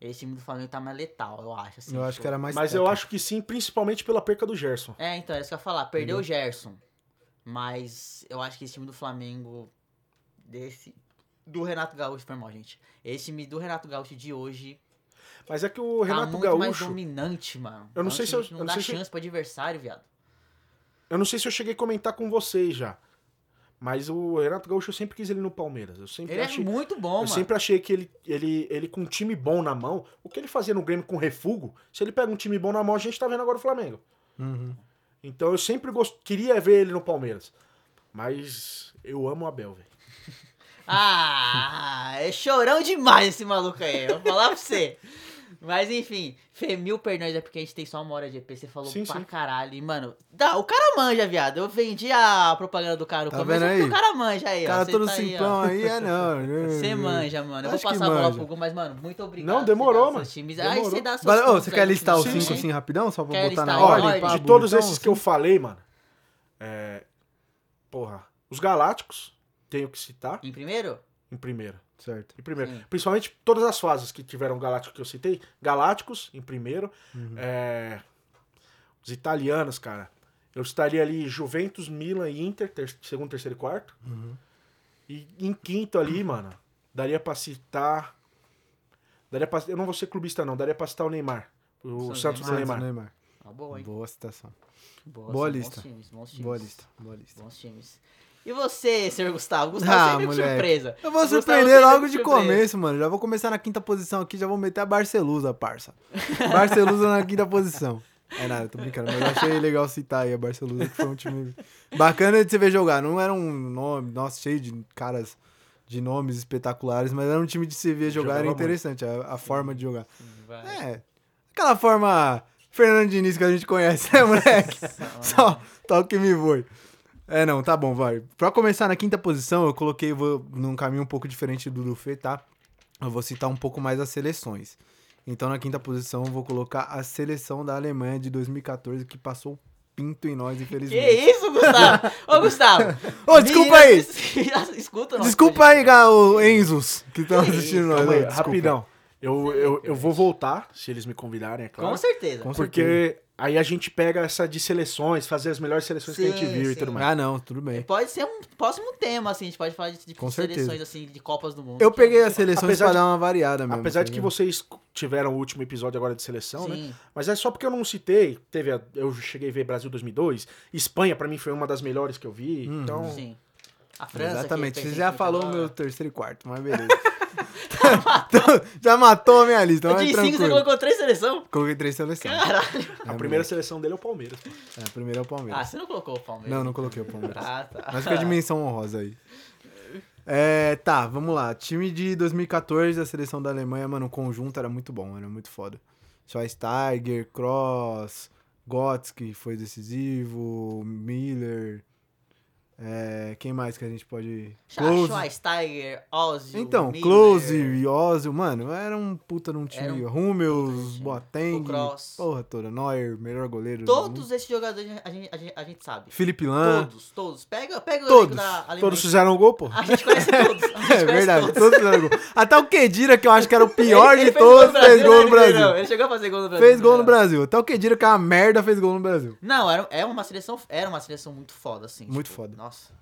Esse time do Flamengo tá mais letal, eu acho. Assim,
Eu acho
tipo.
que era mais
Mas eu acho que sim, principalmente pela perca do Gerson.
É, então, é isso que eu ia falar. Perdeu o Gerson. Mas eu acho que esse time do Flamengo. Desse. Do Renato Gaúcho, foi mal, gente. Esse time do Renato Gaúcho de hoje.
Mas é que o
Tá
Renato
muito mais
Gaúcho.
dominante, mano.
Eu não
É um
sei se
time
eu-
que
eu
Não
não
dá
sei se-
chance pro adversário, viado.
Eu não sei se eu cheguei a comentar com vocês já. Mas o Renato Gaúcho eu sempre quis ele no Palmeiras. Eu sempre
Ele
achei.
é muito bom,
eu
mano.
sempre achei que ele, ele, ele com um time bom na mão, o que ele fazia no Grêmio com refugo, se ele pega um time bom na mão, a gente tá vendo agora o Flamengo.
Uhum.
Então eu sempre gost... queria ver ele no Palmeiras. Mas eu amo o Abel, velho. <laughs>
Ah, é chorão demais esse maluco aí. Eu vou falar pra você. <laughs> Mas enfim, Fê, mil perdões é porque a gente tem só uma hora de EP. Você falou
Sim,
pra
sim.
caralho. E, mano, dá, o cara manja, viado. Eu vendi a propaganda do cara no
Tá
começo
vendo
porque
aí?
o cara manja aí,
O
ó.
cara
Cê
todo
tá aí, ó.
simplão aí, é não. <laughs>
Você manja, mano. Eu
Acho
vou
que
passar a bola pro Gu, mas, mano, muito obrigado.
Não, demorou, mano.
Times.
Demorou.
Aí você dá
ô,
pontos
você quer listar os cinco
hein?
assim rapidão? Só pra
Quer
botar na ordem?
de todos
bonitão,
esses que eu falei, mano. É. Porra. Os Galácticos, tenho que citar
Em primeiro?
Em primeiro.
Certo.
Em primeiro.
Sim.
Principalmente todas as fases que tiveram Galácticos que eu citei. Galácticos, em primeiro.
Uhum.
É, Os italianos, cara. Eu estaria ali Juventus, Milan e Inter, ter- segundo, terceiro e quarto.
Uhum.
E em quinto ali, mano, daria pra citar. Daria pra... Eu não vou ser clubista, não. Daria pra citar o Neymar. O
Santos
Santos do
Santos,
Neymar.
Neymar.
Ah, boa, hein?
Boa citação.
Boa,
Boa
são
lista.
Bons times, bons times.
Boa lista. Boa lista.
Bons times. E você, senhor Gustavo? Gustavo
Ah,
sempre surpresa.
Eu vou
Gustavo
surpreender logo de
surpresa.
começo, mano. Já vou começar na quinta posição aqui, já vou meter a Barcelusa, parça. Barcelusa na quinta posição. É nada, tô brincando, mas eu achei legal citar aí a Barcelusa, que foi um time bacana de você ver jogar. Não era um nome, nossa, cheio de caras de nomes espetaculares, mas era um time de se ver jogar, era interessante, a, a forma de jogar.
Vai.
É, aquela forma Fernando Diniz que a gente conhece, né, moleque? <laughs> Só toque me voe. É, não, tá bom, vai. Pra começar na quinta posição, eu coloquei vou, num caminho um pouco diferente do do Fê, tá? Eu vou citar um pouco mais as seleções. Então, na quinta posição, eu vou colocar a seleção da Alemanha de 2014, que passou o pinto em nós,
Que
infelizmente.
isso, Gustavo? Ô, <laughs> Gustavo.
Ô, desculpa aí! <laughs>
Escuta
Desculpa aí, Enzos, que estão
Que
assistindo nós.
Aí,
desculpa.
rapidão. Eu, eu, eu vou voltar, se eles me convidarem, é claro.
Com certeza.
Com
Porque aí a gente pega essa de seleções, fazer as melhores seleções que a gente
Sim,
viu e
sim.
tudo mais.
Ah, não, tudo bem.
Pode ser um próximo tema, assim. A gente pode falar de, de
Com
seleções,
certeza.
assim, de Copas do Mundo.
Eu
que é
peguei
muito
as seleções
Apesar
pra
de-
dar uma variada mesmo.
Apesar
tá
de que
ligado?
vocês tiveram o último episódio agora de seleção, né?
Sim.
Mas é só porque eu não citei. Teve a- eu cheguei a ver Brasil 2002. Espanha, pra mim, foi uma das melhores que eu vi.
Uhum.
Então,
Sim. A França.
Exatamente,
que
você já falou o meu terceiro e quarto, mas beleza. <laughs> Então, já matou a minha lista,
De 5 você colocou três seleções?
Coloquei três seleções.
Caralho.
a primeira seleção dele é o Palmeiras.
É, a primeira é o
Ah,
Palmeiras.
você não colocou o Palmeiras.
não, não coloquei o Palmeiras.
Ah, tá.
Mas fica a dimensão honrosa aí. É, tá, vamos lá. Time de 2014 da seleção da Alemanha, mano, o conjunto era muito bom, era muito foda. Schweinsteiger, Kroos, Götze, foi decisivo, Miller. É, quem mais que a gente pode. Klose.
Schweinsteiger, Ozil,
Então,
Miller,
Close e Ozil, mano, era um puta num time.
Era um
Rummels,
time.
Boateng, porra toda, Neuer, melhor goleiro. do
Todos esses jogadores a gente, a gente, a gente sabe.
Felipe Lan.
Todos, todos. Pega, pega o
Todos.
Todos fizeram gol, pô.
A gente conhece todos. Gente <laughs>
É
conhece
verdade,
todos.
todos fizeram gol. Até o Kedira, que eu acho que era o <laughs> pior
Ele- ele
de
fez gol
todos, fez gol no
né,
Brasil.
Ele chegou a fazer gol no Brasil.
Fez gol no. Brasil. Até o Kedira, que é uma merda, fez gol no Brasil.
Não, era, é uma seleção, era uma seleção muito foda, assim.
Muito
tipo,
foda.
Nossa.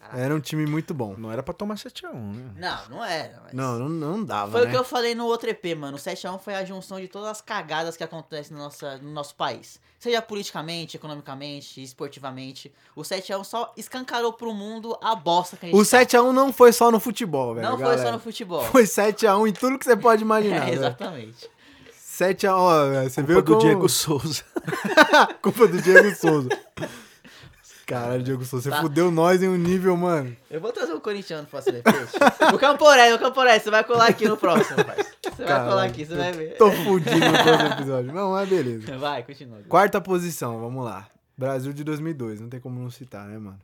Caraca.
Era um time muito bom.
Não era pra tomar 7x1, né?
Não, não era. mas-
Não, não, não dava,
Foi
né?
o que eu falei no outro EP, mano. O 7x1 foi a junção de todas as cagadas que acontecem no nosso, no nosso país. Seja politicamente, economicamente, esportivamente. O 7x1 só escancarou pro mundo a bosta que a gente
O
tá.
7x1 não foi só no futebol, velho.
Não foi
galera.
só no futebol.
Foi 7x1 em tudo que você pode imaginar. <laughs>
É,
velho.
exatamente.
7x1, ó, você
Culpa
viu
do
como...
Diego Souza. <laughs>
Culpa do Diego Souza. Caralho, Diego Souza, você
Tá.
fudeu nós em um nível, mano.
Eu vou trazer um corintiano pra fazer peixe. O Camporé, o Camporé, você vai colar aqui no próximo, pai. Você vai
Caralho,
colar aqui, você vai ver.
Tô fudido no próximo episódio. Não, mas beleza. <laughs>
Vai, continua.
Quarta posição, vamos lá. Brasil de 2002, não tem como não citar, né, mano?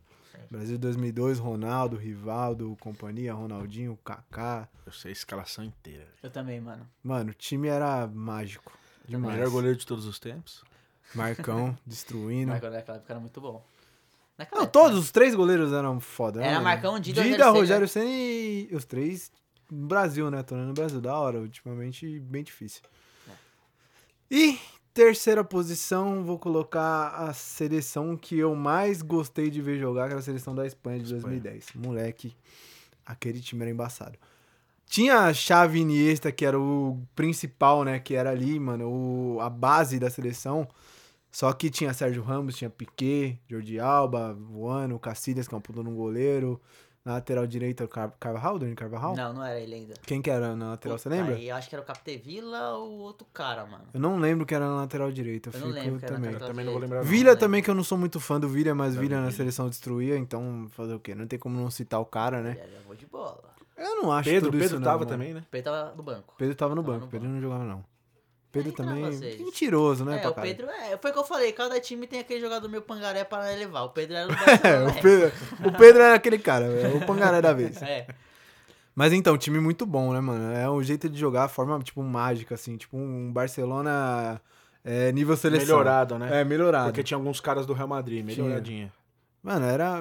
Brasil de 2002, Ronaldo, Rivaldo, companhia, Ronaldinho, Kaká.
Eu sei a escalação inteira.
Eu também, mano.
Mano, o time era mágico.
O
Demais.
melhor goleiro de todos os tempos.
Marcão, <laughs> destruindo.
Marcão naquela época era muito bom. Naquela
Não,
época.
todos os três goleiros eram foda. né,
Era
mano?
Marcão, Dida,
Dida,
Rogério
Senna e os três no Brasil, né? Tô no Brasil, da hora. Ultimamente, bem difícil.
É.
E terceira posição, vou colocar a seleção que eu mais gostei de ver jogar, que era a seleção da Espanha de
Espanha.
2010. Moleque, aquele time era embaçado. Tinha a chave Iniesta, que era o principal, né? Que era ali, mano, o, a base da seleção. Só que tinha Sérgio Ramos, tinha Piquet, Jordi Alba, voando, Cacilhas, que é um puta no goleiro. Na lateral direita, o Car Carvajal, Dani Carvajal?
Não, não era ele ainda.
Quem que era na lateral, você lembra?
Aí eu acho que era o Capdevila ou o outro cara, mano.
Eu não lembro que era na lateral direita, eu,
Eu não
fico
lembro
também.
lateral
também não vou lembrar.
Vilha
lembro.
também, que eu não sou muito fã do Vilha, mas
Tá
Vilha na seleção destruía, então fazer o quê? Não tem como não citar o cara, né?
Ele era bom de bola.
Eu não acho
Pedro,
tudo
Pedro
isso,
tava
não,
também, né?
Pedro tava no banco.
Pedro tava no
Tava
banco,
no
Pedro não jogava não. Pedro
Aí
também,
vocês.
mentiroso, né,
é,
pra
o? Pedro é. Foi o que eu falei, cada time tem aquele jogador meio pangaré pra levar. O Pedro era o <laughs>
É, o Pedro, o Pedro <laughs> era aquele cara, é o pangaré da vez.
É.
Mas então, time muito bom, né, mano? É um jeito de jogar, forma, tipo, mágica, assim. Tipo, um Barcelona é, nível seleção.
Melhorado, né?
É, melhorado.
Porque tinha alguns caras do Real Madrid,
Tinha.
melhoradinha.
Mano, era...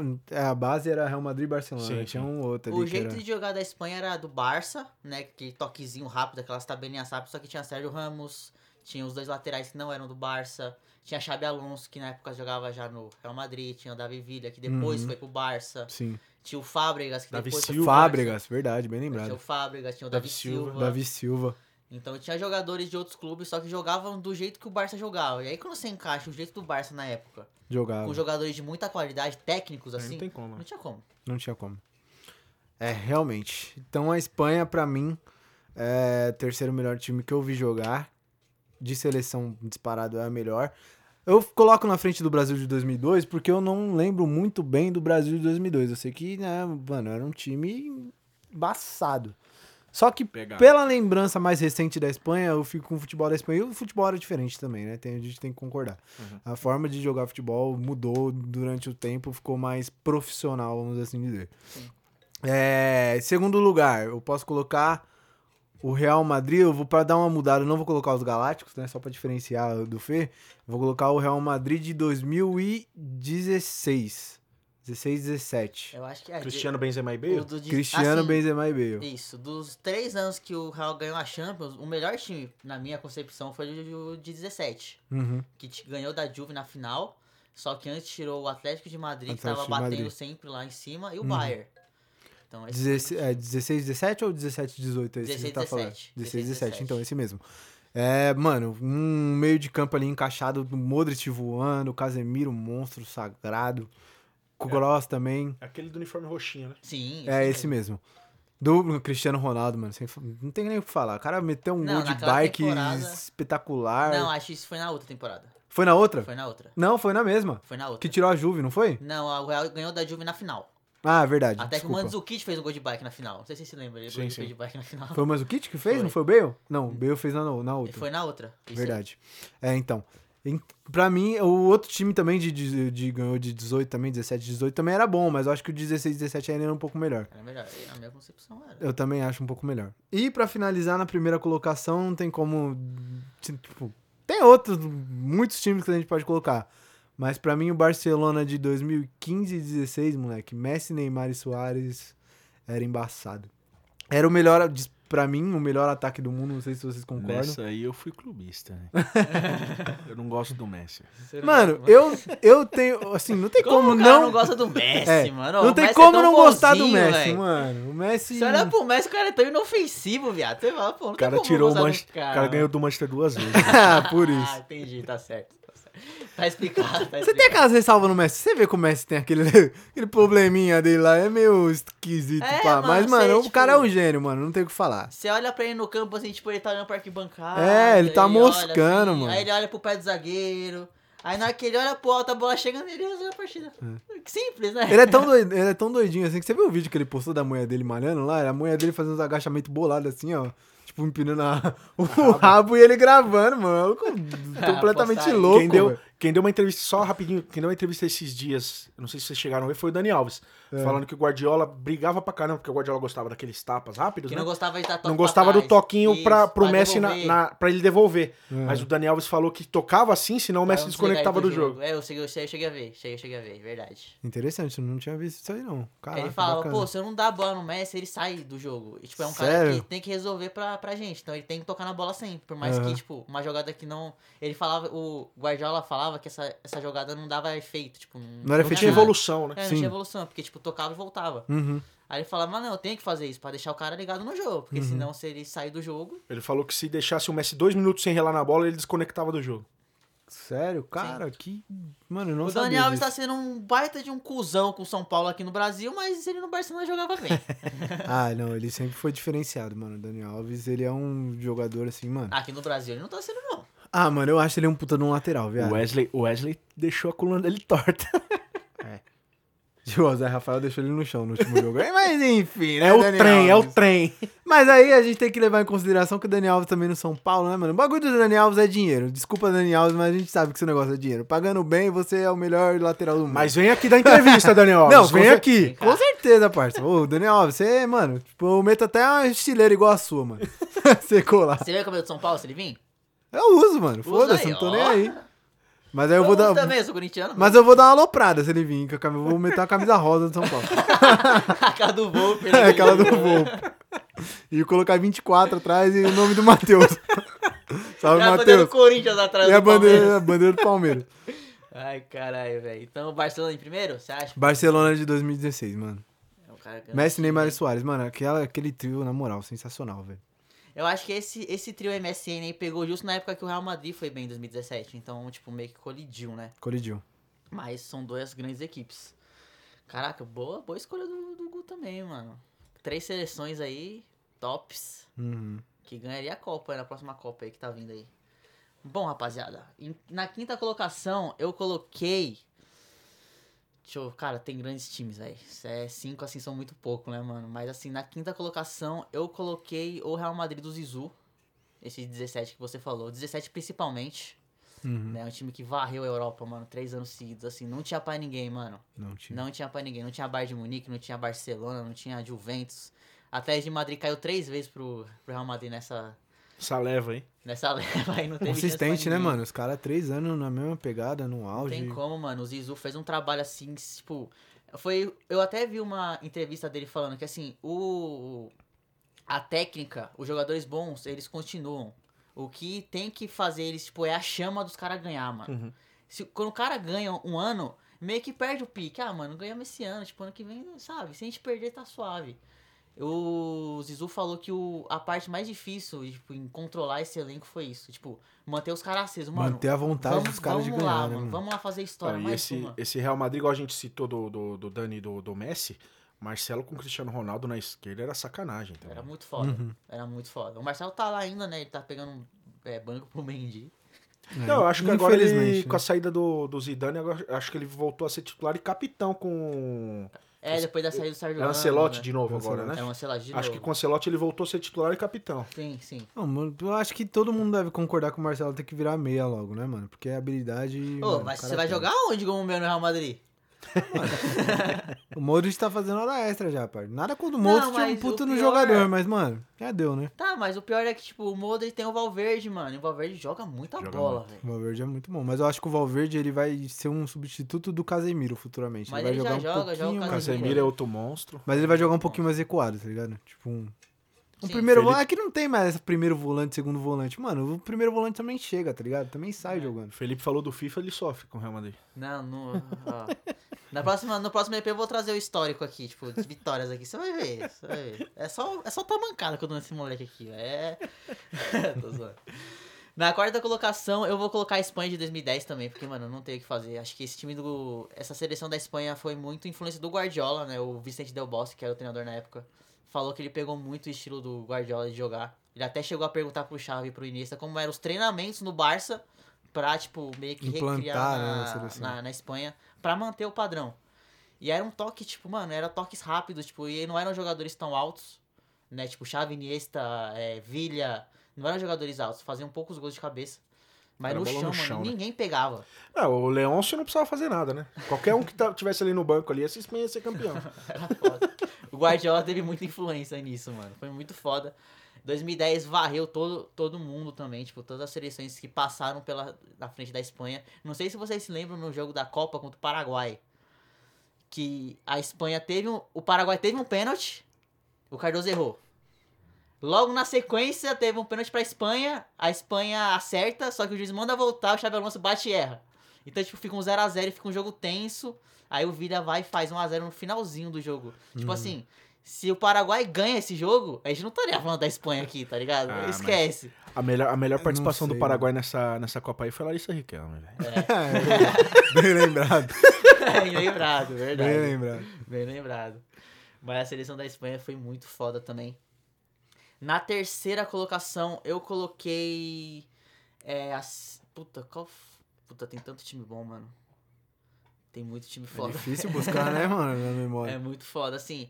A base era Real Madrid e Barcelona.
Sim,
Tinha
sim.
um outro ali
O
que
jeito
era...
de jogar da Espanha era do Barça, né? Aquele toquezinho rápido, aquelas tabelinhas rápidas, só que tinha Sérgio Ramos, tinha os dois laterais que não eram do Barça, tinha Xabi Alonso, que na época jogava já no Real Madrid, tinha o Davi Villa, que depois
Uhum.
foi pro Barça,
Sim.
tinha o Fábregas, que
Davi
depois foi
Silva.
pro Barça.
Fábregas, verdade, bem
Tinha
lembrado.
o Fábregas, tinha o
Davi
Davi,
Silva.
Silva.
Davi Silva.
Então tinha jogadores de outros clubes, só que jogavam do jeito que o Barça jogava. E aí quando você encaixa o jeito do Barça na época,
Jogava.
com jogadores de muita qualidade, técnicos
Aí
assim,
Não tem como.
não tinha como.
Não tinha como. É, realmente. Então a Espanha, pra mim, é o terceiro melhor time que eu vi jogar. De seleção disparado é a melhor. Eu coloco na frente do Brasil de 2002 porque eu não lembro muito bem do Brasil de 2002. Eu sei que, né, mano, era um time embaçado. Só que
Pegado.
pela lembrança mais recente da Espanha, eu fico com o futebol da Espanha. E o futebol era diferente também, né? Tem, a gente tem que concordar.
Uhum.
A forma de jogar futebol mudou durante o tempo, ficou mais profissional, vamos assim dizer. É, segundo lugar, eu posso colocar o Real Madrid. Eu vou para dar uma mudada, não vou colocar os Galácticos, né? Só para diferenciar do Fê. Vou colocar o Real Madrid de 2016. 16, 17.
Eu acho que é
Cristiano Benzema e
o
Bale?
do de-
Cristiano,
assim,
Benzema e Bale.
Isso, dos três anos que o Real ganhou a Champions, o melhor time, na minha concepção, foi o de 17.
Uhum.
Que ganhou da Juve na final, só que antes tirou o Atlético de Madrid, que
Atlético
tava
de
batendo
Madrid.
sempre lá em cima, e o
Uhum.
Bayern. Então, esse
16, é, 16, 17 ou 17, 18? Esse que você
16,
tá falando?
17.
16, 17,
17.
então esse mesmo. É, mano, um meio de campo ali encaixado, do Modric voando, Casemiro, monstro sagrado. Kroos também.
Aquele do uniforme roxinho, né?
Sim.
É esse mesmo. Do Cristiano Ronaldo, mano. sem não tem nem o que falar. O cara meteu um
Não,
gol de
naquela
bike
temporada-
espetacular.
Não, acho que isso foi na outra temporada.
Foi na outra?
Foi na outra.
Não, foi na mesma.
Foi na outra.
Que tirou a Juve, não foi?
Não, o Real ganhou da Juve na final.
Ah, verdade.
Até que o
desculpa.
Mandzukic fez um gol de bike na final. Não sei se você se lembra. Ele
Sim,
sim,
sim.
fez de bike na final.
Foi o Mandzukic que fez?
Foi.
Não foi o Bale? Não, o Bale fez na, na outra.
Foi na outra. Isso aí.
Verdade. É, então. Pra mim, o outro time também de, de, de- ganhou de 18 também, 17, 18 também era bom, mas eu acho que o 16, 17 ainda era um pouco melhor.
Era melhor. Na minha concepção era.
Eu também acho um pouco melhor. E pra finalizar na primeira colocação, não tem como. Tipo, tem outros, muitos times que a gente pode colocar. Mas pra mim, o Barcelona de 2015 e 16, moleque, Messi, Neymar e Soares era embaçado. Era o melhor, pra mim, o melhor ataque do mundo. Não sei se vocês concordam.
Nessa aí eu fui clubista, né? <laughs> eu não gosto do Messi.
Mano, eu, eu tenho. Assim, não tem
Como,
como,
o cara
não.
não gosta do Messi,
É,
mano?
não
O
tem
Messi é
como
tão
não gostar do
bonzinho,
Messi,
velho.
mano. O Messi.
Você olha pro Messi, o cara é tão inofensivo, viado. Você fala, pô, não
O cara
tem como
tirou o Manchester. O cara ganhou do Manchester duas vezes. <laughs>
ah, por
Ah,
isso.
entendi, tá certo. Tá, certo. tá explicado, tá
Você tem
explicado.
aquelas ressalvas no Messi? Você vê que o Messi tem aquele, <laughs> aquele probleminha dele lá, é meio esquisito,
É,
pá.
mano,
Mas, mano,
sei,
o
tipo-
cara é um gênio, mano, não tem o que falar.
Você olha pra ele no campo, assim, tipo, ele tá olhando pra arquibancada.
É, ele tá
olha
moscando,
assim,
mano.
Aí ele olha pro pé do zagueiro. Aí na hora que ele olha pro alto, a bola chega nele e resolve a partida. Que Simples, né?
Ele é, tão <laughs> doido, ele é tão doidinho assim que você viu o vídeo que ele postou da mulher dele malhando lá? A mulher dele fazendo uns agachamentos bolados assim, ó. Tipo, empinando a- <laughs> o rabo e ele gravando, mano. Completamente
Postaram.
louco.
quem, deu. Quem deu uma entrevista, só rapidinho, quem deu uma entrevista esses dias, não sei se vocês chegaram a ver, foi o Dani Alves.
É.
Falando que o Guardiola brigava pra caramba, porque o Guardiola gostava daqueles tapas rápidos,
Que
né?
não gostava de dar toque
Não
pra
gostava do toquinho pra,
Isso,
pro
pra
Messi na,
devolver.
na, pra ele devolver.
É.
Mas o Dani Alves falou que tocava assim, senão o Messi desconectava do
ele
jogo.
É, eu cheguei, eu cheguei, eu cheguei a ver. Cheguei, cheguei a ver, verdade.
Interessante, eu não tinha visto isso aí não. Caraca,
ele falava,
bacana.
pô, se eu não dar a bola no Messi, ele sai do jogo. E, tipo, é um cara
Sério?
que tem que resolver pra, pra gente. Então ele tem que tocar na bola sempre. Por mais
Aham.
que, tipo, uma jogada que não. Ele falava, o Guardiola falava que essa, essa jogada não dava efeito. Tipo,
Não era
Não
efetivo.
tinha
nada.
evolução, né?
É, não
Sim.
tinha evolução, porque, tipo, tocava e voltava.
Uhum.
Aí ele fala, mano, eu tenho que fazer isso pra deixar o cara ligado no jogo. Porque
Uhum.
senão, se ele sair do jogo.
Ele falou que se deixasse o Messi dois minutos sem relar na bola, ele desconectava do jogo.
Sério? Cara, que. Mano, eu não
o
sabia
Dani Alves tá sendo um baita de um cuzão com o São Paulo aqui no Brasil, mas ele no Barcelona jogava bem. <laughs>
Ah, não, ele sempre foi diferenciado, mano. O Dani Alves, ele é um jogador assim, mano.
aqui no Brasil ele não tá sendo, não.
Ah, mano, eu acho ele um puta de um lateral, viado.
Wesley, o Wesley deixou a coluna dele torta. <laughs>
O Zé Rafael deixou ele no chão no último jogo. Mas <laughs> enfim, né?
É o
Dani
trem, é o
Alves?
trem.
Mas aí a gente tem que levar em consideração que o Dani Alves também no São Paulo, né, mano? O bagulho do Dani Alves é dinheiro. Desculpa, Dani Alves, mas a gente sabe que esse negócio é dinheiro. Pagando bem, você é o melhor lateral do mundo.
Mas vem aqui da entrevista, <laughs> Daniel.
Não,
Alves.
vem aqui.
Vem cá.
Com certeza, parça. Ô, Daniel Alves, você, mano, tipo, eu meto até uma estileira igual a sua, mano. você colar.
Você vê o cabelo de São Paulo, se ele vir?
Eu uso, mano. Foda-se, não tô nem aí. Mas aí eu vou dar.
também, eu sou corintiano.
Mas eu vou dar uma aloprada se ele vir. a camisa- Eu vou meter uma camisa rosa do São Paulo.
a cara do voo.
É aquela do voo. <laughs> E colocar 24 atrás e o nome do Matheus. <laughs> Salve,
E a bandeira do
Matheus.
Corinthians atrás
E a
do
bandeira,
Palmeiras.
a bandeira do Palmeiras. <laughs>
Ai, caralho, velho. Então, Barcelona em primeiro, você acha?
Barcelona de 2016, mano.
É ganhando
Messi, Neymar e? Soares. Mano, aquela, aquele trio, na moral, sensacional, velho.
Eu acho que esse, esse trio MSN aí pegou justo na época que o Real Madrid foi bem em 2017. Então, tipo, meio que colidiu, né?
Colidiu.
Mas são duas grandes equipes. Caraca, boa, boa escolha do, do Gu também, mano. Três seleções aí, tops,
Uhum.
que ganharia a Copa, na próxima Copa aí que tá vindo aí. Bom, rapaziada, na quinta colocação eu coloquei. Deixa eu. Cara, tem grandes times, velho. É, cinco assim são muito pouco, né, mano? Mas assim, na quinta colocação eu coloquei o Real Madrid do Zizu. Esse 17 que você falou. 17 principalmente.
Uhum.
Né? Um time que varreu a Europa, mano, três anos seguidos, assim. Não tinha pra ninguém, mano.
Não tinha.
Não tinha pra ninguém. Não tinha Bayern de Munique, não tinha Barcelona, não tinha Juventus. Até de Madrid caiu três vezes pro, pro Real Madrid nessa,
Essa leva, hein?
nessa <laughs> leva aí. Não teve
Consistente, né, mano? Os caras três anos na mesma pegada, no
Não
auge.
tem como, mano. O Zizu fez um trabalho assim, tipo. Foi. Eu até vi uma entrevista dele falando que assim, o. A técnica, os jogadores bons, eles continuam. O que tem que fazer eles, tipo, é a chama dos caras ganhar, mano.
Uhum.
Se, quando o cara ganha um ano, meio que perde o pique. Ah, mano, ganhamos esse ano, tipo, ano que vem, sabe? Se a gente perder, tá suave. O Zizu falou que o, a parte mais difícil, tipo, em controlar esse elenco foi isso. Tipo, manter os caras acesos, mano.
Manter a vontade
vamos,
dos caras de
vamos
ganhar,
lá,
né,
mano. Vamos lá fazer história,
Ah, e
mais
esse,
uma.
esse Real Madrid, igual a gente citou do, do, do Dani e do, do Messi, Marcelo com Cristiano Ronaldo na esquerda era sacanagem.
Era muito foda.
Uhum.
Era muito foda. O Marcelo tá lá ainda, né? Ele tá pegando é, banco pro Mendy.
É,
Não, eu acho que agora ele,
infelizmente,
com a saída do, do Zidane, agora, acho que ele voltou a ser titular e capitão com
É, depois da saída do
é
Sérgio
o Ancelotti
né?
de novo
Ancelotti.
agora, né?
É o Ancelotti de
Acho
novo.
que com o Ancelotti ele voltou a ser titular e capitão.
Sim, sim.
Não, mano, eu acho que todo mundo deve concordar que o Marcelo tem que virar meia logo, né, mano? Porque a habilidade.
Ô,
mano,
mas você vai
tem.
jogar onde como o meu no Real Madrid? <laughs>
O Modric tá fazendo hora extra já, pai. Nada contra o Modric, é um puto
o
no
pior-
jogador, mas, mano, já deu, né?
Tá, mas o pior é que, tipo, o Modric tem o Valverde, mano. E o Valverde joga muita
Joga
bola, velho.
O Valverde é muito bom. Mas eu acho que o Valverde ele vai ser um substituto do Casemiro futuramente.
Mas
ele vai
ele já
jogar um
joga,
pouquinho
joga o. Casemiro.
Casemiro é outro monstro.
Mas ele vai jogar um pouquinho mais recuado, tá ligado? Tipo um. Um
Sim.
primeiro
Felipe-
volante. É que não tem mais esse primeiro volante, segundo volante. Mano, o primeiro volante também chega, tá ligado? Também sai jogando.
Felipe falou do FIFA, ele sofre com o Real Madrid.
Não, não. ó. Na próxima, no próximo EP eu vou trazer o histórico aqui, tipo, de vitórias aqui. Você vai ver, você vai ver. É só, é só mancada que eu dou nesse moleque aqui. É. <laughs> Tô zoando. Na quarta colocação, eu vou colocar a Espanha de 2010 também, porque, mano, não tem o que fazer. Acho que esse time do. Essa seleção da Espanha foi muito influência do Guardiola, né? O Vicente Del Bosque, que era o treinador na época. Falou que ele pegou muito o estilo do Guardiola de jogar. Ele até chegou a perguntar pro Xavi e pro Iniesta como eram os treinamentos no Barça pra, tipo, meio que
Implantar,
recriar
né, na seleção.
na, na Espanha pra manter o padrão. E era um toque, tipo, mano, era toques rápidos, tipo, e não eram jogadores tão altos, né? Tipo, Xavi, Iniesta, é, Villa, não eram jogadores altos, faziam poucos gols de cabeça. Mas
Era
no chão,
no
mano,
chão, né?
ninguém pegava.
Ah, o Leôncio não precisava fazer nada, né? Qualquer um que tá- tivesse ali no banco ali, essa Espanha ia ser campeão. <laughs>
Era foda. O Guardiola teve muita influência nisso, mano. Foi muito foda. 2010 varreu todo, todo mundo também, tipo, todas as seleções que passaram pela na frente da Espanha. Não sei se vocês se lembram no jogo da Copa contra o Paraguai, que a Espanha teve um, o Paraguai teve um pênalti, o Cardoso errou. Logo na sequência teve um pênalti pra Espanha, a Espanha acerta, só que o juiz manda voltar, o Xabi Alonso bate e erra. Então, tipo, fica um 0 a 0 e fica um jogo tenso. Aí o Villa vai e faz 1 a 0 no finalzinho do jogo. Tipo assim, Se o Paraguai ganha esse jogo, a gente não estaria falando da Espanha aqui, tá ligado?
Ah, mas-
Esquece.
A melhor, a melhor participação do Paraguai nessa, nessa Copa aí foi a Larissa Riquelme, velho.
É, <laughs> <laughs> bem lembrado.
Bem lembrado, verdade.
Bem lembrado.
Bem lembrado. Mas a seleção da Espanha foi muito foda também. Na terceira colocação, eu coloquei. É, as. Puta, qual. Puta, tem tanto time bom, mano. Tem muito time
É
foda.
difícil <laughs> buscar, né, mano, na memória.
É muito foda, assim.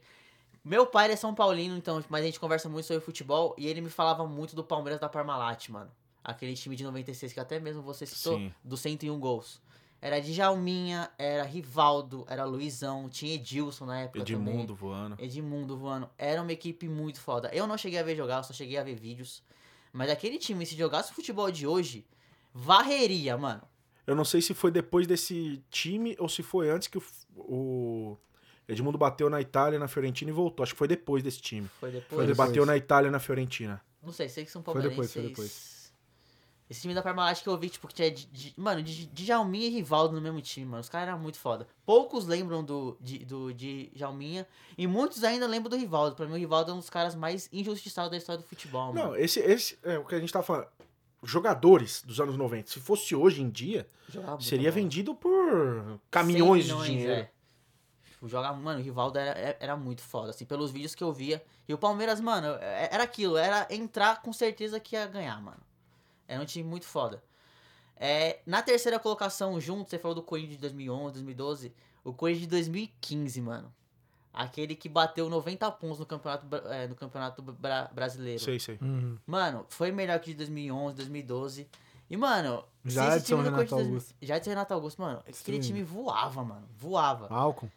Meu pai é São Paulino, então, mas a gente conversa muito sobre futebol e ele me falava muito do Palmeiras da Parmalat, mano. Aquele time de 96 que até mesmo você citou,
Sim.
dos 101 gols. Era Djalminha, era Rivaldo, era Luizão, tinha Edilson na época também.
Edmundo voando.
Edmundo voando. Era uma equipe muito foda. Eu não cheguei a ver jogar, eu só cheguei a ver vídeos. Mas aquele time, se jogasse o futebol de hoje, varreria, mano.
Eu não sei se foi depois desse time ou se foi antes que o, o Edmundo bateu na Itália, na Fiorentina e voltou. Acho que foi depois desse time.
Foi depois.
Foi
Ele
depois.
bateu na Itália, na Fiorentina.
Não sei, sei que são
Foi
palmeirenses.
depois, foi depois.
Esse time da Parmalat que eu vi, tipo, que tinha, mano, de Djalminha e Rivaldo no mesmo time, mano. Os caras eram muito foda. Poucos lembram do, de, do, Djalminha e muitos ainda lembram do Rivaldo. Pra mim, o Rivaldo é um dos caras mais injustiçados da história do futebol, mano.
Não, esse, esse é o que a gente tava falando. Jogadores dos anos 90, se fosse hoje em dia, seria
bola.
vendido por caminhões
100
de
milhões,
dinheiro.
é. Tipo, jogar, mano, o Rivaldo era, era- era muito foda, assim, pelos vídeos que eu via. E o Palmeiras, mano, é- era aquilo, era entrar com certeza que ia ganhar, mano. Era um time muito foda. É, na terceira colocação, junto, você falou do Corinthians de 2011, 2012, o Corinthians de 2015, mano. Aquele que bateu 90 pontos no Campeonato, é, no campeonato Bra- Brasileiro.
Sei, sei.
Uhum.
Mano, foi melhor que de 2011, 2012. E, mano,
Já
esse time
Edson
do
Renato
Corinthians...
Augusto.
Já de Renato Augusto, mano, aquele time voava, mano. Voava.
Malcolm.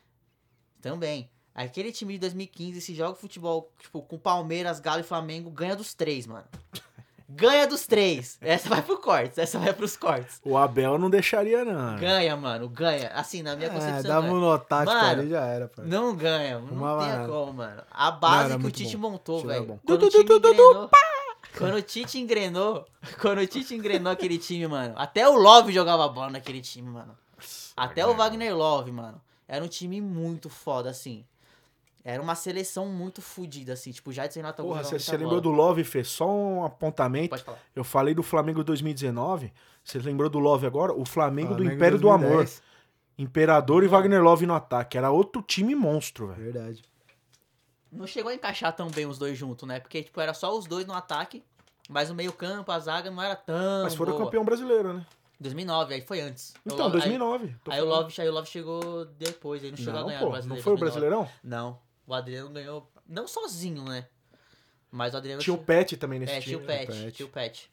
Também. Aquele time de 2015, se joga futebol, tipo, com Palmeiras, Galo e Flamengo, ganha dos três, mano. Ganha dos três. Essa vai pro cortes, essa vai pros cortes.
O Abel não deixaria, não.
Ganha, mano, ganha. Assim, na minha
É,
concepção.
dava um
ganha.
nó tático
Mano,
ali já era, pai.
Não ganha, não
Uma
tem como, mano. A
Não,
base
era
que o Tite
bom.
montou, velho. Quando. Quando o Tite engrenou. <laughs> Quando o Tite engrenou aquele time, mano. Até o Love jogava bola naquele time, mano. Até o Wagner Love, mano. Era um time muito foda, assim. Era uma seleção muito fodida, assim. Tipo, já de Renato
Porra,
Augusto
você lembrou do. Love, Fê? Só um apontamento.
Pode falar.
Eu falei do Flamengo 2019. Você lembrou do Love agora? O Flamengo, do
Flamengo
Império do Amor.
2010.
Imperador e Wagner Love no ataque. Era outro time monstro, velho.
Verdade.
Não chegou a encaixar tão bem os dois juntos, né? Porque, tipo, era só os dois no ataque. Mas o meio-campo, a zaga não era tão.
Mas foram
boa.
campeão brasileiro, né?
2009, aí foi antes.
Então,
Love- aí-
2009. tô
Aí, o. Love, aí o Love chegou depois, ele não chegou a
Não,
ganhar
pô,
o brasileiro.
não foi o
2009.
Brasileirão?
Não, o Adriano ganhou, não sozinho, né? Mas o Adriano
Tinha o Pet também nesse
É, tinha
time.
o
né?
Pet,
Pet.
tinha o Pet.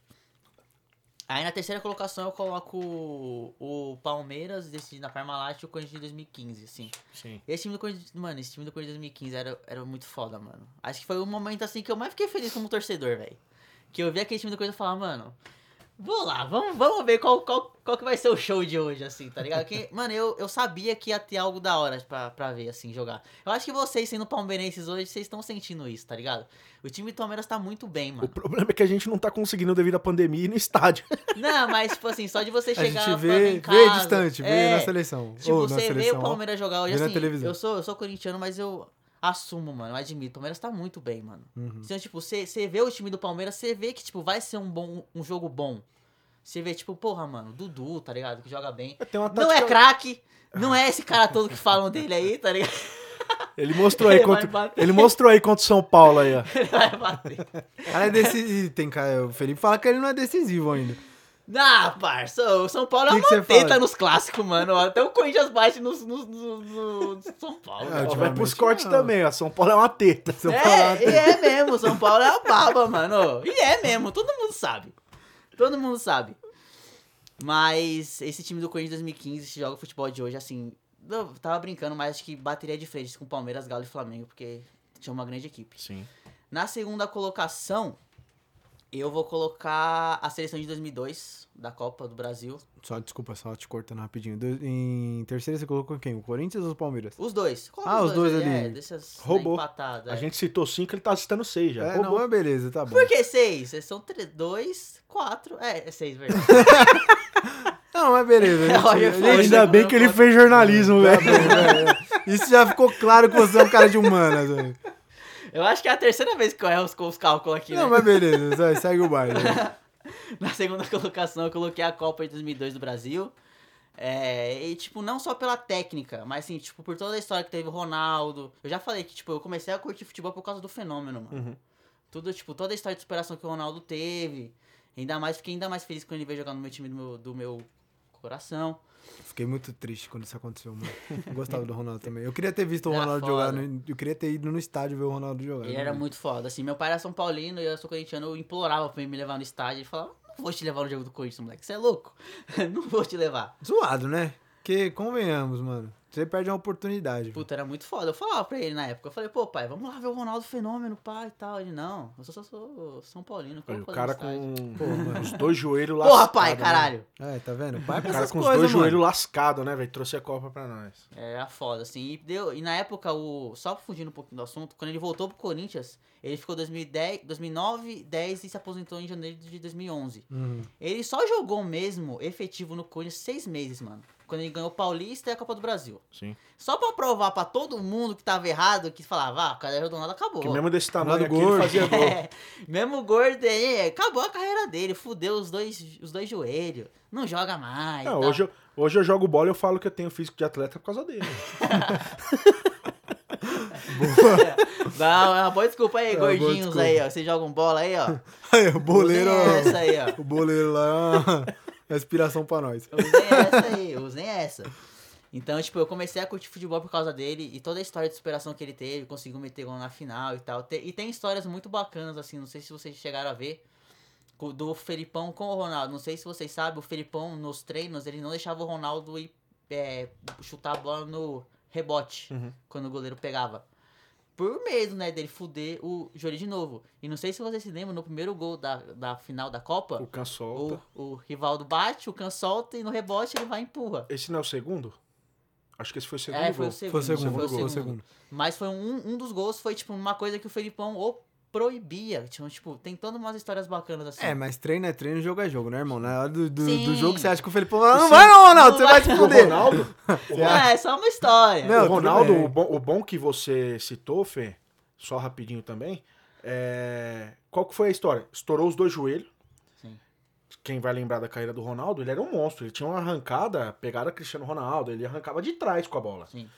Aí na terceira colocação eu coloco o, o Palmeiras desse, na Parmalat e o Corinthians de 2015, assim.
Sim.
Esse time do Corinthians, mano, esse time do Corinthians de 2015 era, era muito foda, mano. Acho que foi o momento, assim, que eu mais fiquei feliz como torcedor, velho. Que eu vi aquele time do Corinthians e falar, mano, vou lá, vamos, vamos ver qual, qual, qual que vai ser o show de hoje, assim, tá ligado? Que, <laughs> mano, eu, eu sabia que ia ter algo da hora pra, pra ver, assim, jogar. Eu acho que vocês, sendo palmeirenses hoje, vocês estão sentindo isso, tá ligado? O time do Palmeiras tá muito bem,
O
mano.
problema é que a gente não tá conseguindo devido à pandemia ir no estádio. <laughs>
Não, mas, tipo assim, só de você
A
chegar
gente
falando
vê,
em
vê
casa,
distante, vê
é,
na seleção.
Tipo, você vê
seleção,
o
ó.
Palmeiras jogar hoje,
vê
assim, eu sou, eu sou corintiano, mas eu assumo, mano, admito. O Palmeiras tá muito bem, mano.
Uhum.
Então, tipo, você vê o time do Palmeiras, você vê que, tipo, vai ser um, bom, um jogo bom. Você vê, tipo, porra, mano, Dudu, tá ligado? Que joga bem.
Uma
Não é
tática-
craque, não é esse cara todo que falam dele aí, tá ligado? <laughs>
Ele mostrou aí
Ele
contra, ele mostrou aí contra o São Paulo aí, ó. <laughs>
Ele vai bater.
Cara, é decisivo. Tem cara, o Felipe fala que ele não é decisivo ainda.
Não, parça, o São Paulo é uma
que
teta
fala?
nos clássicos, mano. Até o Corinthians bate no, no, no, no São Paulo.
É, ultimamente
vai pros cortes também, ó. São Paulo é uma teta.
São Paulo
É, e é mesmo, São Paulo é a baba, mano. E é mesmo, todo mundo sabe. Todo mundo sabe. Mas esse time do Corinthians 2015, se joga o futebol de hoje, assim. Eu tava brincando, mas acho que bateria de frente com Palmeiras, Galo e Flamengo, porque tinha uma grande equipe.
Sim.
Na segunda colocação, eu vou colocar a seleção de 2002, da Copa do Brasil.
Só, desculpa, só te cortando rapidinho. Do- em terceira você colocou quem? O Corinthians ou o Palmeiras?
Os dois. Qual
Ah, os dois
aí?
ali.
É, dessas né,
Roubou.
empatadas,
A
é.
gente citou cinco, ele tá citando seis já.
É,
Roubou.
não, mas beleza, tá bom.
Por que seis? São três, dois, quatro. É, é seis, verdade. <laughs>
Não, mas beleza. gente- <laughs>
Ainda bem que ele fez jornalismo,
Tá
velho. <laughs>
bom, velho. Isso já ficou claro que você é um cara de humanas, velho.
Eu acho que é a terceira vez que eu erro os, os cálculos aqui,
Não,
né?
mas beleza, vai, segue o baile. <laughs>
Na segunda colocação eu coloquei a Copa de 2002 do Brasil. É, e, tipo, não só pela técnica, mas, assim, tipo, por toda a história que teve o Ronaldo. Eu já falei que, tipo, eu comecei a curtir futebol por causa do fenômeno, mano.
Uhum.
Tudo, tipo, toda a história de superação que o Ronaldo teve. Ainda mais, fiquei ainda mais feliz quando ele veio jogar no meu time do meu, do meu coração.
Fiquei muito triste quando isso aconteceu, mano. <laughs> Eu gostava do Ronaldo também. Eu queria ter visto o
Era
Ronaldo
foda.
jogar. no- eu queria ter ido no estádio ver o Ronaldo jogar.
Ele era muito foda. Assim, meu pai era São Paulino e eu sou corintiano, eu implorava pra ele me levar no estádio. Ele falava, não vou te levar no jogo do Corinthians, moleque. Você é louco? <laughs> não vou te levar.
Zoado, né? Porque, convenhamos, mano. Você perde uma oportunidade.
Puta, era muito foda. Eu falava pra ele na época. Eu falei, pô, pai, vamos lá ver o Ronaldo Fenômeno, pai e tal. Ele, não, eu só sou, sou São Paulino. Como
o cara
no estádio?"
com
Pô, <laughs> mano.
os dois joelhos lascados.
Porra, pai,
né?
caralho.
É, tá vendo? Pai
O cara com os
coisas,
dois
mano.
joelhos lascados, né, velho? Trouxe a Copa pra nós.
Era foda, assim. E, deu, e na época, o, só fugindo um pouquinho do assunto, quando ele voltou pro Corinthians, ele ficou 2010, 2009, 10 e se aposentou em janeiro de 2011.
Uhum.
Ele só jogou mesmo efetivo no Corinthians seis meses, mano. Quando ele ganhou o Paulista e a Copa do Brasil.
Sim.
Só pra provar pra todo mundo que tava errado, que falava, ah, o cara do nada acabou.
Que mesmo desse tamanho aqui, ele
gordo.
fazia gol. <laughs>
É, mesmo gordo aí, acabou a carreira dele, fudeu os dois, os dois joelhos, não joga mais.
Não,
tá?
hoje, eu, hoje eu jogo bola e eu falo que eu tenho físico de atleta por causa dele. <laughs>
Boa. <laughs>
Não, é uma boa desculpa aí,
É
gordinhos
desculpa.
aí, ó. Vocês jogam bola aí, ó.
Aí, o boleiro.
Essa aí, ó.
O boleiro lá é inspiração pra nós.
Usem essa aí, usem essa. Então, tipo, eu comecei a curtir futebol por causa dele e toda a história de superação que ele teve, conseguiu meter gol na final e tal. E tem histórias muito bacanas, assim, não sei se vocês chegaram a ver, do Felipão com o Ronaldo. Não sei se vocês sabem, o Felipão nos treinos, ele não deixava o Ronaldo ir é, chutar a bola no rebote,
Uhum.
quando o goleiro pegava. Por medo, né, dele fuder o joelho de novo. E não sei se vocês se lembram, no primeiro gol da, da final da Copa,
O can solta.
o, o Rivaldo bate, o Can solta e no rebote ele vai e empurra.
Esse não é o segundo? Acho que esse foi o segundo
é, foi
gol.
o segundo.
Foi o segundo,
foi o
foi o
segundo.
segundo.
Mas foi um, um dos gols, foi tipo uma coisa que o Felipão ou proibia. Tipo, tipo, tem todas umas histórias bacanas assim.
É, mas treino é treino, jogo é jogo, né, irmão? Na hora do, do, do jogo, você acha que o Felipe ah, não vai não, Ronaldo,
Não
você
vai
vai te fuder.
Ronaldo, <laughs>
é só uma história.
Não,
o Ronaldo o, bom, o bom que você citou, Fê, só rapidinho também, é... qual que foi a história? Estourou os dois joelhos.
Sim.
Quem vai lembrar da carreira do Ronaldo, ele era um monstro. Ele tinha uma arrancada, pegaram Cristiano Ronaldo, ele arrancava de trás com a bola.
Sim.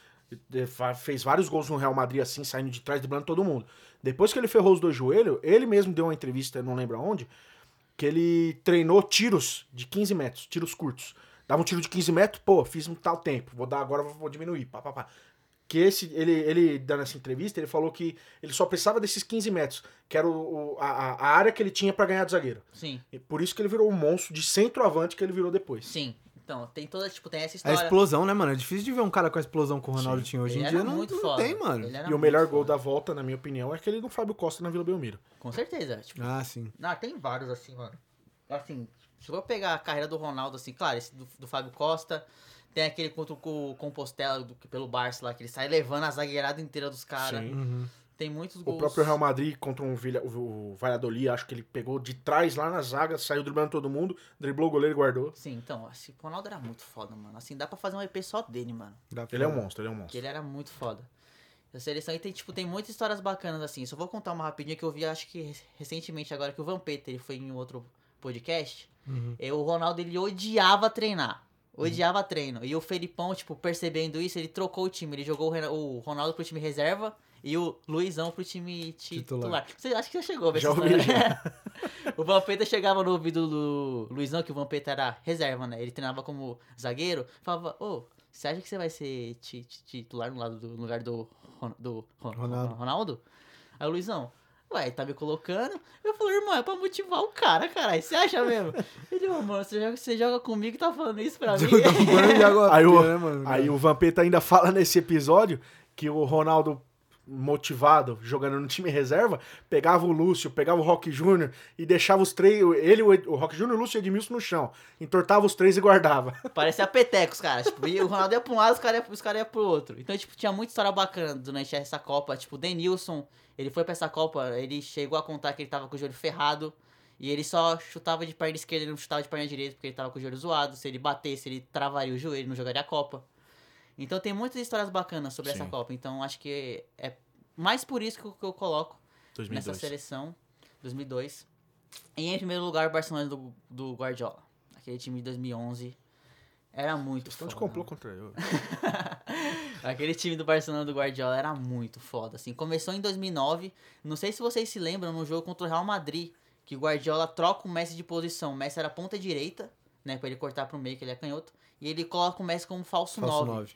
Fa- fez vários gols no Real Madrid assim, saindo de trás, driblando todo mundo. Depois que ele ferrou os dois joelhos, ele mesmo deu uma entrevista, não lembro aonde, que ele treinou tiros de 15 metros, tiros curtos. Dava um tiro de 15 metros, pô, fiz um tal tempo, vou dar agora, vou diminuir, pá, pá, pá. Que esse, ele, ele dando essa entrevista, ele falou que ele só precisava desses 15 metros, que era o, a, a área que ele tinha pra ganhar do zagueiro.
Sim,
E por isso que ele virou um monstro de centroavante que ele virou depois.
sim. Então, tem toda, tipo, tem essa
A
história.
explosão, né, mano? É difícil de ver um cara com a explosão que o Ronaldo
Sim.
tinha. Hoje
Ele
em dia não,
muito
não tem, mano.
E o melhor gol
foda.
da volta, na minha opinião, é aquele do Fábio Costa na Vila Belmiro.
Com certeza. Tipo,
Ah, sim.
Não, tem vários assim, mano. Assim, se eu for pegar a carreira do Ronaldo, assim, claro, esse do, do Fábio Costa, tem aquele contra o o Compostela do, pelo Barça lá, que ele sai levando a zagueirada inteira dos caras.
Sim.
Uhum.
Tem muitos
O
gols.
próprio Real Madrid contra um Vilha, o, o Valladolid, acho que ele pegou de trás lá na zaga, saiu driblando todo mundo, driblou o goleiro e guardou.
Sim, então, assim, o Ronaldo era muito foda, mano. Assim, dá pra fazer um EP só dele, mano.
Dá pra-
Ele é um monstro, ele é um
Porque
monstro.
ele era muito foda. A seleção e tem, tipo, tem muitas histórias bacanas, assim. Só vou contar uma rapidinha que eu vi, acho que recentemente agora, que o Vampeta, ele foi em um outro podcast.
Uhum.
E o Ronaldo, ele odiava treinar. Odiava treino. E o Felipão, tipo, percebendo isso, ele trocou o time. Ele jogou o o Ronaldo pro time reserva e o Luizão pro time ti-
Titular.
titular. Você acha que já chegou ver
Já ouvi, <laughs>
o Vampeta chegava no ouvido do Luizão, que o Vampeta era reserva, né? Ele treinava como zagueiro. Falava, ô, você acha que você vai ser ti- ti- titular no, lado do, no lugar do, Ron- do Ron-
Ronaldo.
Ronaldo? Aí o Luizão, ué, tá me colocando? Eu falei, irmão, é pra motivar o cara, caralho. Você acha mesmo? Ele, ô, mano, você joga, você joga comigo e tá falando isso pra <laughs> mim?
Aí o-
mano?
Aí o Vampeta ainda fala nesse episódio que o Ronaldo, motivado, jogando no time reserva, pegava o Lúcio, pegava o Rock Júnior e deixava os três, ele, o, Rock Júnior, o Lúcio e o Edmilson no chão. Entortava os três e guardava. <laughs>
Parecia petecos, cara. Tipo, o Ronaldo ia pra um lado, os caras iam, cara iam pro outro. Então, tipo, tinha muita história bacana durante essa Copa. Tipo, o Denilson, ele foi pra essa Copa, ele chegou a contar que ele tava com o joelho ferrado. E ele só chutava de perna esquerda, ele não chutava de perna direita, porque ele tava com o joelho zoado. Se ele batesse, ele travaria o joelho, não jogaria a Copa. Então tem muitas histórias bacanas sobre essa
Sim.
Copa. Então acho que é mais por isso que eu, que eu coloco
2002.
nessa seleção 2002. E em primeiro lugar, o Barcelona do, do Guardiola. Aquele time de 2011 era muito
Questão de
foda.
complô contra eu. <laughs>
Aquele time do Barcelona do Guardiola era muito foda, assim. Começou em 2009, não sei se vocês se lembram, no jogo contra o Real Madrid, que o Guardiola troca o Messi de posição. O Messi era ponta direita, né, pra ele cortar pro meio, que ele é canhoto, e ele coloca o Messi como falso,
Falso
9.
9.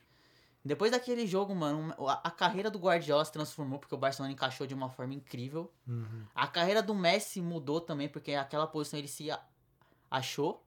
Depois daquele jogo, mano, a, carreira do Guardiola se transformou, porque o Barcelona encaixou de uma forma incrível.
Uhum.
A carreira do Messi mudou também, porque aquela posição ele se achou,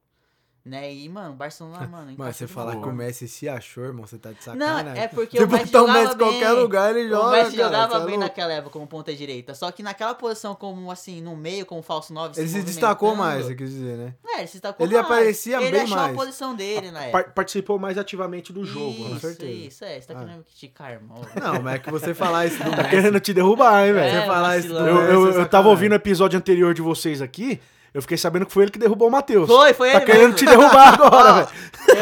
né, e, mano, o Barcelona, <laughs> mano...
Mas você falar que o Messi se achou, irmão, você tá de
Não,
sacanagem.
é porque
Você
o Messi jogava
Messi em qualquer
bem.
lugar, ele joga,
o Messi
cara,
jogava
é
bem
louco.
naquela época como ponta direita. Só que naquela posição, como assim, no meio, como falso 9.
Ele se destacou mais, você quis dizer, né?
É, ele se destacou
Ele
mais.
aparecia
ele
bem
achou
mais.
a posição dele na época.
Par- participou mais ativamente do jogo,
isso,
né?
certeza.
isso, é. Você tá
Ah.
querendo criticar, irmão.
Não, mas é que você falar isso do
Tá querendo te derrubar, hein,
É,
velho?
Você falar isso do.
Eu, eu,
é
eu tava ouvindo o episódio anterior de vocês aqui, eu fiquei sabendo que foi ele que derrubou o Matheus.
Foi, foi
Tá
ele
querendo
mesmo.
te derrubar <laughs> agora, velho.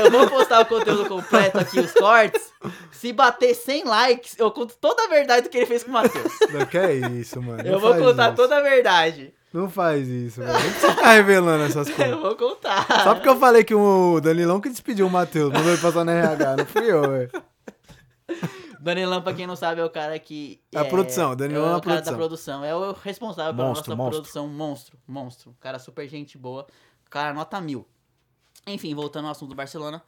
Eu vou postar o conteúdo completo aqui, os cortes. Se bater 100 likes, eu conto toda a verdade do que ele fez com o Matheus.
Não, que é isso, mano.
Eu
Não
vou contar
isso.
toda a verdade.
Não faz isso, mano. Não precisa ficar revelando essas <laughs>
Eu
coisas.
vou contar.
Só porque eu falei que o Danilão que despediu o Matheus, mandou ele passar na RH, não fui eu, velho.
Danilão, pra quem não sabe, é o cara que.
A
é,
produção, Danilão
é
na
o cara
produção.
da produção. É o responsável pela
Monstro,
nossa
monstro.
produção. Monstro, monstro. Cara super gente boa. Cara, nota mil. Enfim, voltando ao assunto do Barcelona.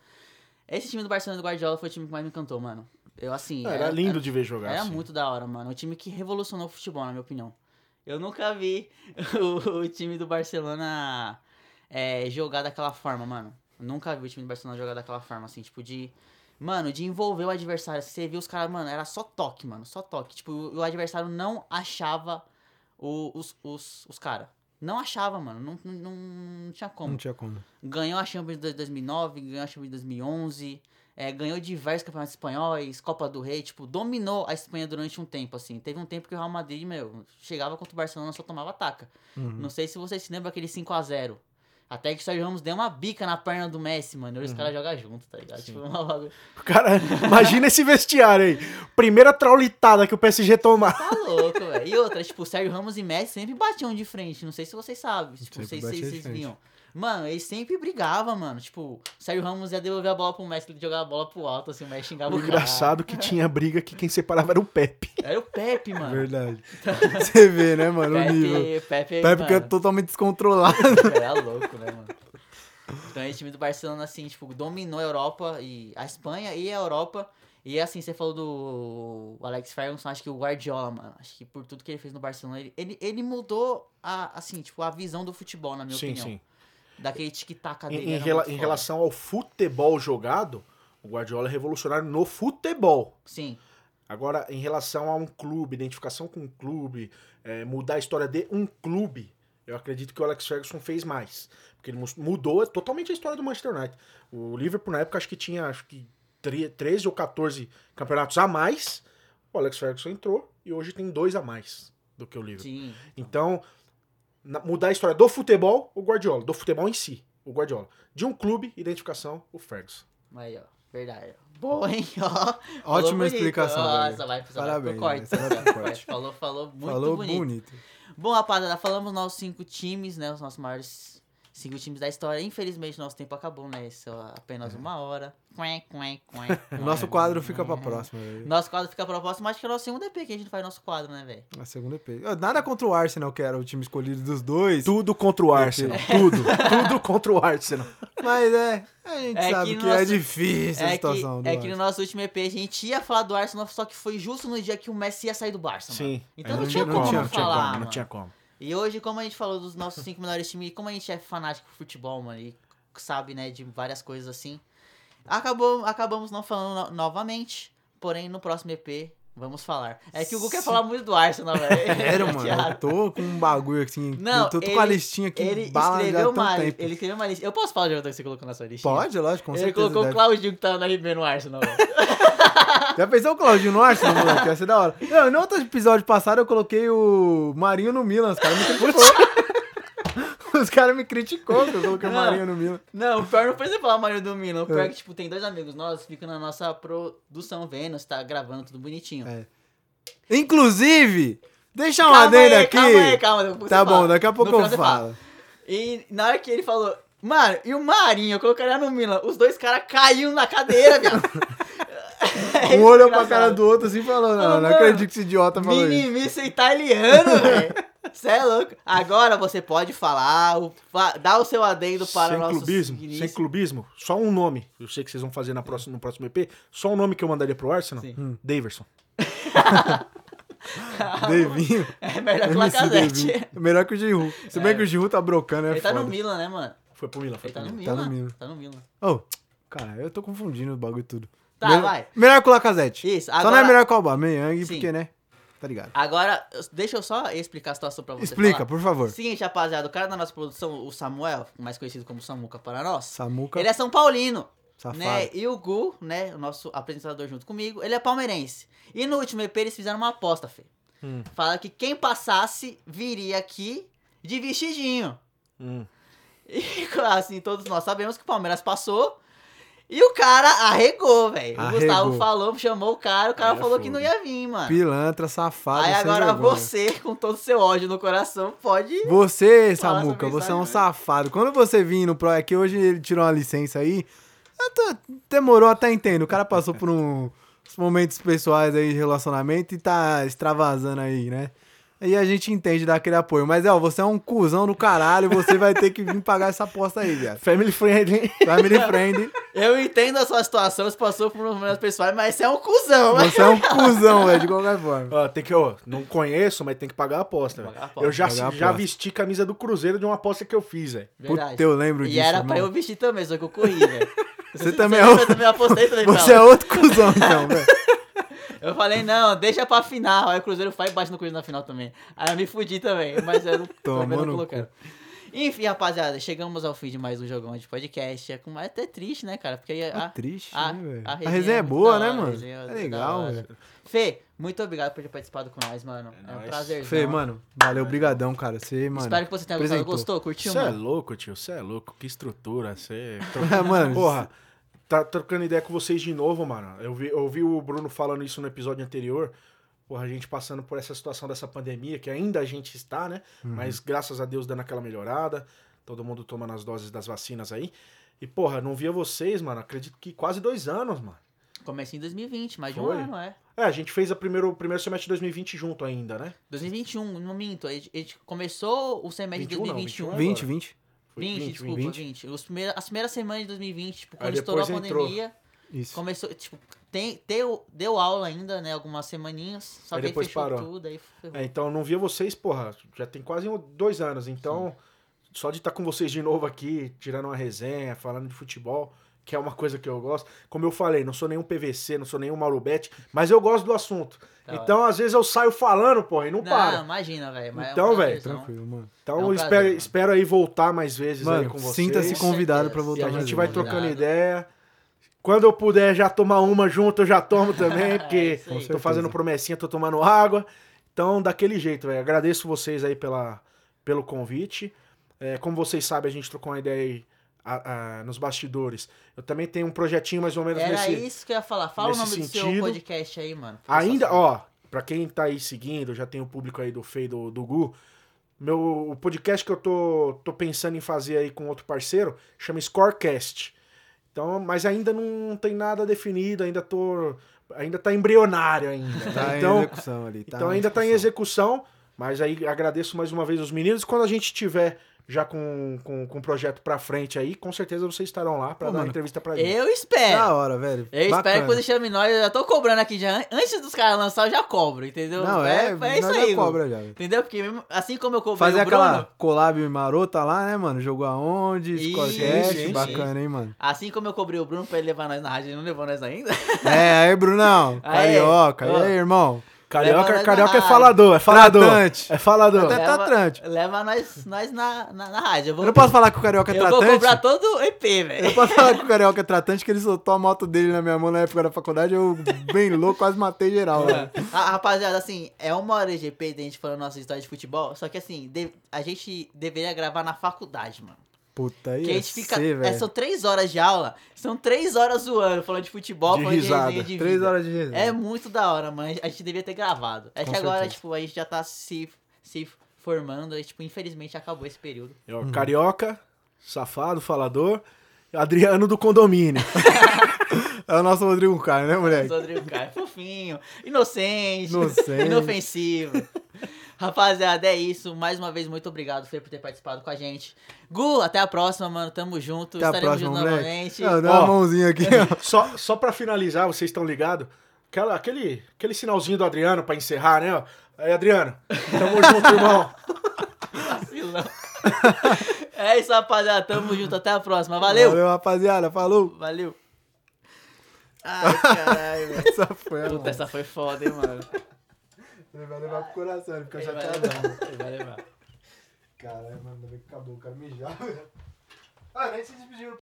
Esse time do Barcelona do Guardiola foi o time que mais me encantou, mano. Eu, assim.
Era lindo de ver jogar.
Era
assim.
muito da hora, mano. Um time que revolucionou o futebol, na minha opinião. Eu nunca vi <laughs> o, o time do Barcelona é, jogar daquela forma, mano. Eu nunca vi o time do Barcelona jogar daquela forma, assim, tipo, de. Mano, de envolver o adversário. Você viu os caras, mano, era só toque, mano. Só toque. Tipo, o, o adversário não achava o- os, os, os caras. Não achava, mano. Não, não, não tinha como.
Não tinha como.
Ganhou a Champions de 2009, ganhou a Champions de 2011, é, ganhou diversos campeonatos espanhóis, Copa do Rei, tipo, dominou a Espanha durante um tempo, assim. Teve um tempo que o Real Madrid, meu, chegava contra o Barcelona só tomava ataca.
Uhum.
Não sei se vocês se lembram aquele 5 a 0 Até que o Sérgio Ramos deu uma bica na perna do Messi, mano. E os caras jogam junto, tá ligado? Tipo, <laughs> uma bagulho.
Cara, imagina esse vestiário aí. Primeira traulitada que o PSG tomar.
Tá louco, velho. E outra, tipo, o Sérgio Ramos e Messi sempre batiam de frente. Não sei se vocês sabem. Tipo,
Sempre
vocês,
batia
vocês,
de
vocês
frente.
Mano, eles sempre brigavam, mano. Tipo, o Sérgio Ramos ia devolver a bola pro Messi, ele jogava a bola pro alto, assim, o Messi xingava
O
o
engraçado que tinha briga que quem separava era o Pepe.
Era o Pepe, mano.
Verdade. <laughs> Você vê, né, mano, o nível.
Pepe, Pepe,
Pepe que é totalmente descontrolado. <laughs>
Era louco, né, mano? Então, esse time do Barcelona, assim, tipo, dominou a Europa e a Espanha e a Europa. E assim, você falou do Alex Ferguson, acho que o Guardiola, mano, acho que por tudo que ele fez no Barcelona, ele, ele, ele mudou a, assim, tipo, a visão do futebol, na minha
Sim,
opinião.
sim.
Daquele tic-tac dele.
Em, em rela- em relação ao futebol jogado, o Guardiola é revolucionário no futebol.
Sim,
Agora, em relação a um clube, identificação com um clube, é, mudar a história de um clube, eu acredito que o Alex Ferguson fez mais. Porque ele mudou totalmente a história do Manchester United. O Liverpool, na época, acho que tinha acho que tre- 13 ou 14 campeonatos a mais. O Alex Ferguson entrou e hoje tem dois a mais do que o Liverpool.
sim.
Então, na- mudar a história do futebol, o Guardiola. Do futebol em si, o Guardiola. De um clube, identificação, o Ferguson.
Aí, ó. Verdade. ó. Boa, hein? Ó.
Ótima
bonito.
explicação,
Nossa,
velho.
vai precisar
Parabéns,
corte.
corte.
Falou, falou muito
Falou
bonito.
bonito.
Bom, rapaziada, falamos nossos cinco times, né? Os nossos maiores cinco times da história. Infelizmente, nosso tempo acabou, né? Isso é apenas uma hora. Quém, quém, quém,
O nosso quadro fica pra próxima, velho.
Nosso quadro fica pra próxima, acho que é o nosso segundo EP que a gente faz nosso quadro, né, velho?
A segunda EP. Ah, Nada contra o Arsenal, que era o time escolhido dos dois.
Tudo contra o Arsenal. Tudo. <laughs> Tudo contra o Arsenal.
Mas é, a gente
É
sabe
que
que,
no
é
nosso-
difícil a
É que,
situação do
é que no nosso último EP a gente ia falar do Arsenal, só que foi justo no dia que o Messi ia sair do Barça, mano.
Sim.
Então
Aí
não tinha
não
como
tinha-
não
não tinha
falar,
como, não
mano.
tinha como.
E hoje, como a gente falou dos nossos cinco melhores times, e como a gente é fanático por futebol, mano, e sabe, né, de várias coisas assim, acabou, acabamos não falando no- novamente, porém no próximo EP vamos falar. É que o Gu quer falar muito do Arsenal, <laughs> velho.
Sério, mano, eu tô com um bagulho assim.
Não,
eu tô, tô
ele-
com a listinha aqui
Ele escreveu, uma,
tempo.
ele escreveu uma lista. Eu posso falar de outra que você colocou na sua listinha?
Pode, lógico, com
Ele
certeza.
colocou o. Claudinho que tá na RB no Arsenal, velho. <laughs>
Já pensou o Claudinho no Arsenal, moleque? Ia ser da hora. Não, no outro episódio passado eu coloquei o Marinho no Milan. Os caras me criticou. Os caras me criticou que eu coloquei o
Não.
Marinho no Milan.
Não, o pior não foi você falar Mario do Milan. O pior
É.
é que, tipo, tem dois amigos nossos que ficam na nossa produção vendo, você tá gravando tudo bonitinho.
É. Inclusive, deixa um
Calma
adendo
aí,
aqui.
calma aí, calma.
Tá
você
bom,
fala.
daqui a
No
pouco
final
eu
você fala.
falo.
E na hora que ele falou, mano, e o Marinho, eu colocaria no Milan, os dois caras caíram na cadeira, viado. <laughs> É
Um olhou pra cara do outro assim e falou, não, não
mano,
acredito que esse idiota falou isso.
Minimista italiano, <laughs> velho. Você é louco. Agora você pode falar, o, fa- dar o seu adendo para
sem
nossos
clubismo, sem clubismo, só um nome. Eu sei que vocês vão fazer na próxima, no próximo EP. Só um nome que eu mandaria pro Arsenal.
Sim.
Hum.
Daverson. <laughs>
Devinho.
É melhor que o
MC
Lacazette.
Melhor que o Giroud. Se bem
É.
que o Giroud tá brocando, é
Ele tá
foda.
no Milan, né, mano?
Foi pro Milan, foi
Ele tá
pro
no
Milan.
Tá no Milan.
Tá no Milan.
Oh, cara, eu tô confundindo o bagulho tudo.
Tá,
melhor,
vai.
Melhor que o Lacazette.
Isso,
Só não é
agora-
melhor que o Aubameyang, porque, né? Tá ligado.
Agora, deixa eu só explicar a situação pra você
Explica,
falar.
por favor.
Seguinte, rapaziada, o cara da nossa produção, o Samuel, mais conhecido como Samuca para nós,
Samuca,
ele é São Paulino.
safado.
Né? E o Gu, né, o nosso apresentador junto comigo, ele é palmeirense. E no último EP eles fizeram uma aposta, Fê.
Hum.
Fala que quem passasse viria aqui de vestidinho.
Hum.
E <laughs> assim, todos nós sabemos que o Palmeiras passou. E o cara arregou, velho. O. Gustavo falou, chamou o cara, o cara
é
falou que não ia vir, mano.
Pilantra, safado,
Aí agora
vergonha.
você, com todo o seu ódio no coração, pode.
Você, Samuca, você é um safado. Quando você vir no Pro, é que hoje ele tirou uma licença aí, tô- demorou até entendo. O cara passou por um- uns momentos pessoais aí de relacionamento e tá extravasando aí, né? Aí a gente entende dar aquele apoio. Mas, é, ó, você é um cuzão do caralho, você vai ter que vir pagar essa aposta aí, viado.
Family friendly.
Family friend,
Eu entendo a sua situação, você passou por momentos pessoais, mas você é um cuzão,
você é um cuzão, velho, de qualquer forma.
Ó, tem que, ó, não conheço, mas tem que pagar a aposta.
Pagar
velho.
a aposta.
Eu já,
Pagar a
já
aposta.
vesti camisa do Cruzeiro de uma aposta que eu fiz, velho.
Verdade.
Puta, eu lembro
E
disso,
era pra
irmão.
eu vestir também, só que eu corri, velho.
Você também é
Eu também apostei também pra
Você é outro cuzão, então, velho. <laughs>
Eu falei, não, deixa pra final. Aí o Cruzeiro faz e bate no Cruzeiro na final também. Aí eu me fudi também, mas eu <laughs> não, também não
no
colocaram. Enfim, rapaziada, chegamos ao fim de mais um jogão de podcast. É com- é até triste, né, cara? Porque
Tá
a,
triste,
a-
né, velho?
a
A
resenha
resenha
é
é boa, né, mano?
resenha é
É legal, velho.
Fê, muito obrigado por ter participado com nós, mano. É, um
nóis.
prazer.
Fê, mano, valeu, brigadão, cara. Você, mano.
Espero que você tenha gostado.
apresentou.
Gostou? Curtiu,
Você é
mano?
louco, tio. Você é louco. Que estrutura. Você. <laughs>
mano,
Porra, tá trocando ideia com vocês de novo, mano. Eu vi, eu vi o Bruno falando isso no episódio anterior. Porra, a gente passando por essa situação dessa pandemia, que ainda a gente está, né? Mas graças a Deus dando aquela melhorada. Todo mundo tomando as doses das vacinas aí. E, porra, não via vocês, mano. Acredito que quase dois anos, mano.
Comecei em 2020, mais de
Foi?
um ano, é.
É, a gente fez a primeiro, o primeiro semestre de 2020 junto ainda, né?
2021, não minto. A gente, começou o semestre de
21 não,
2021.
21
20,
agora.
20.
Foi
20, desculpa,
20.
20. Os primeiros, as primeiras semanas de 2020, tipo, quando estourou a
entrou.
pandemia,
Isso.
começou, tipo, tem, deu, deu aula ainda, né, algumas semaninhas, só
Aí
que
depois
fechou
parou.
tudo, aí ferrou.
É, então não via vocês, porra, já tem quase dois anos. Então, só de estar com vocês de novo aqui, tirando uma resenha, falando de futebol, que é uma coisa que eu gosto. Como eu falei, não sou nenhum PVC, não sou nenhum Maurubete, mas eu gosto do assunto.
Da
então, às vezes eu saio falando, porra, e não,
Não,
para.
imagina, velho. é
Então, velho,
prazerzão.
Tranquilo, mano.
Então,
É um prazer,
espero,
mano.
espero aí voltar mais vezes aí
Mano,
com vocês.
sinta-se convidado
certeza.
pra
E
voltar
a gente vai
vezes.
trocando ideia. Quando eu puder já tomar uma junto, eu já tomo <laughs> também,
É
porque
aí.
tô fazendo promessinha, tô tomando água. Então, daquele jeito, velho. Agradeço vocês aí pela, pelo convite. É, como vocês sabem, a gente trocou uma ideia aí a- a- nos bastidores. Eu também tenho um projetinho mais ou menos
Era
nesse.
isso que eu ia falar. Fala o nome do seu
sentido.
podcast aí, mano.
Ainda, ó, pra quem tá aí seguindo, já tem o público aí do Fei do, do Gu. Meu, o podcast que eu tô, tô pensando em fazer aí com outro parceiro chama Scorecast. Então, mas ainda não tem nada definido, ainda tô. Ainda tá embrionário ainda. <laughs>
Tá
né?
em
Então,
execução ali. Tá
então
em
ainda tá em
execução.
execução. Mas aí agradeço mais uma vez os meninos. Quando a gente tiver já com, com, com o projeto pra frente aí, com certeza vocês estarão lá pra
Pô,
dar uma
mano,
entrevista pra gente.
Eu espero.
Da hora, velho.
Eu espero
Bacana.
que quando chame nós, eu já tô cobrando aqui já. an- Antes dos caras lançar, eu já cobro, entendeu?
Não, é,
é, é isso
nós já
aí.
cobra já.
Entendeu? Porque mesmo- assim como eu cobrei
Fazer
o Bruno,
aquela collab marota lá, né, mano? Jogou aonde? Scorecast, bacana, hein, mano?
assim como eu cobrei o Bruno pra ele levar nós na rádio, ele não levou nós ainda.
É, aí, Brunão. <laughs>
Aí,
Carioca.
ó.
E aí, irmão?
Carioca,
Leva
carioca é falador, é falador.
Tratante.
É falador.
Até
Leva-
tratante.
Leva nós, nós na, na, na rádio. Eu, vou,
Eu não posso falar que o Carioca é
eu vou
tratante.
cobrar todo o EP,
Eu
velho.
não posso falar que o Carioca é tratante, que ele soltou a moto dele na minha mão na época da faculdade. Eu, bem louco, quase matei geral. né?
Ah, rapaziada, assim, é uma hora de GP da gente falando nossa história de futebol, só que assim, de- a gente deveria gravar na faculdade, mano.
Puta aí.
Que a gente fica.
ser,
é,
velho.
são três horas de aula, são três horas zoando, falando de futebol,
De
falando
risada.
de resenha de
Três
vida.
horas de resenha.
É muito da hora, mas a gente devia ter gravado. É
Com
que agora,
certeza.
tipo, a gente já tá se, se formando e, tipo, infelizmente acabou esse período.
Eu, É Carioca, safado, falador. Adriano do condomínio. <laughs>
É o nosso Rodrigo Caio, né, moleque?
Rodrigo Caio, fofinho, inocente,
Inocente.
inofensivo. Rapaziada, é isso. Mais uma vez, muito obrigado, Fê, por ter participado com a gente. Gu, até a próxima, mano. Tamo junto.
Até a
Estaremos
próxima,
juntos novamente.
Não, dá
Ó.
uma mãozinha aqui, ó. <laughs>
só, só pra finalizar, vocês estão ligados? Aquela- Aquele, aquele sinalzinho do Adriano pra encerrar, né? ó? Aí, Adriano, tamo junto, <laughs> irmão.
Vacilão. é isso, rapaziada. Tamo junto. Até a próxima. Valeu.
Valeu, rapaziada. Falou.
Valeu. <laughs> Ai, caralho.
Essa foi a
Puta, essa foi foda, hein, mano.
Ele vai levar pro coração, ele fica
Ele vai
chateadão.
levar, ele vai levar.
Caralho, mano, ainda bem que acabou, eu quero mijar. Ah, nem se despediu.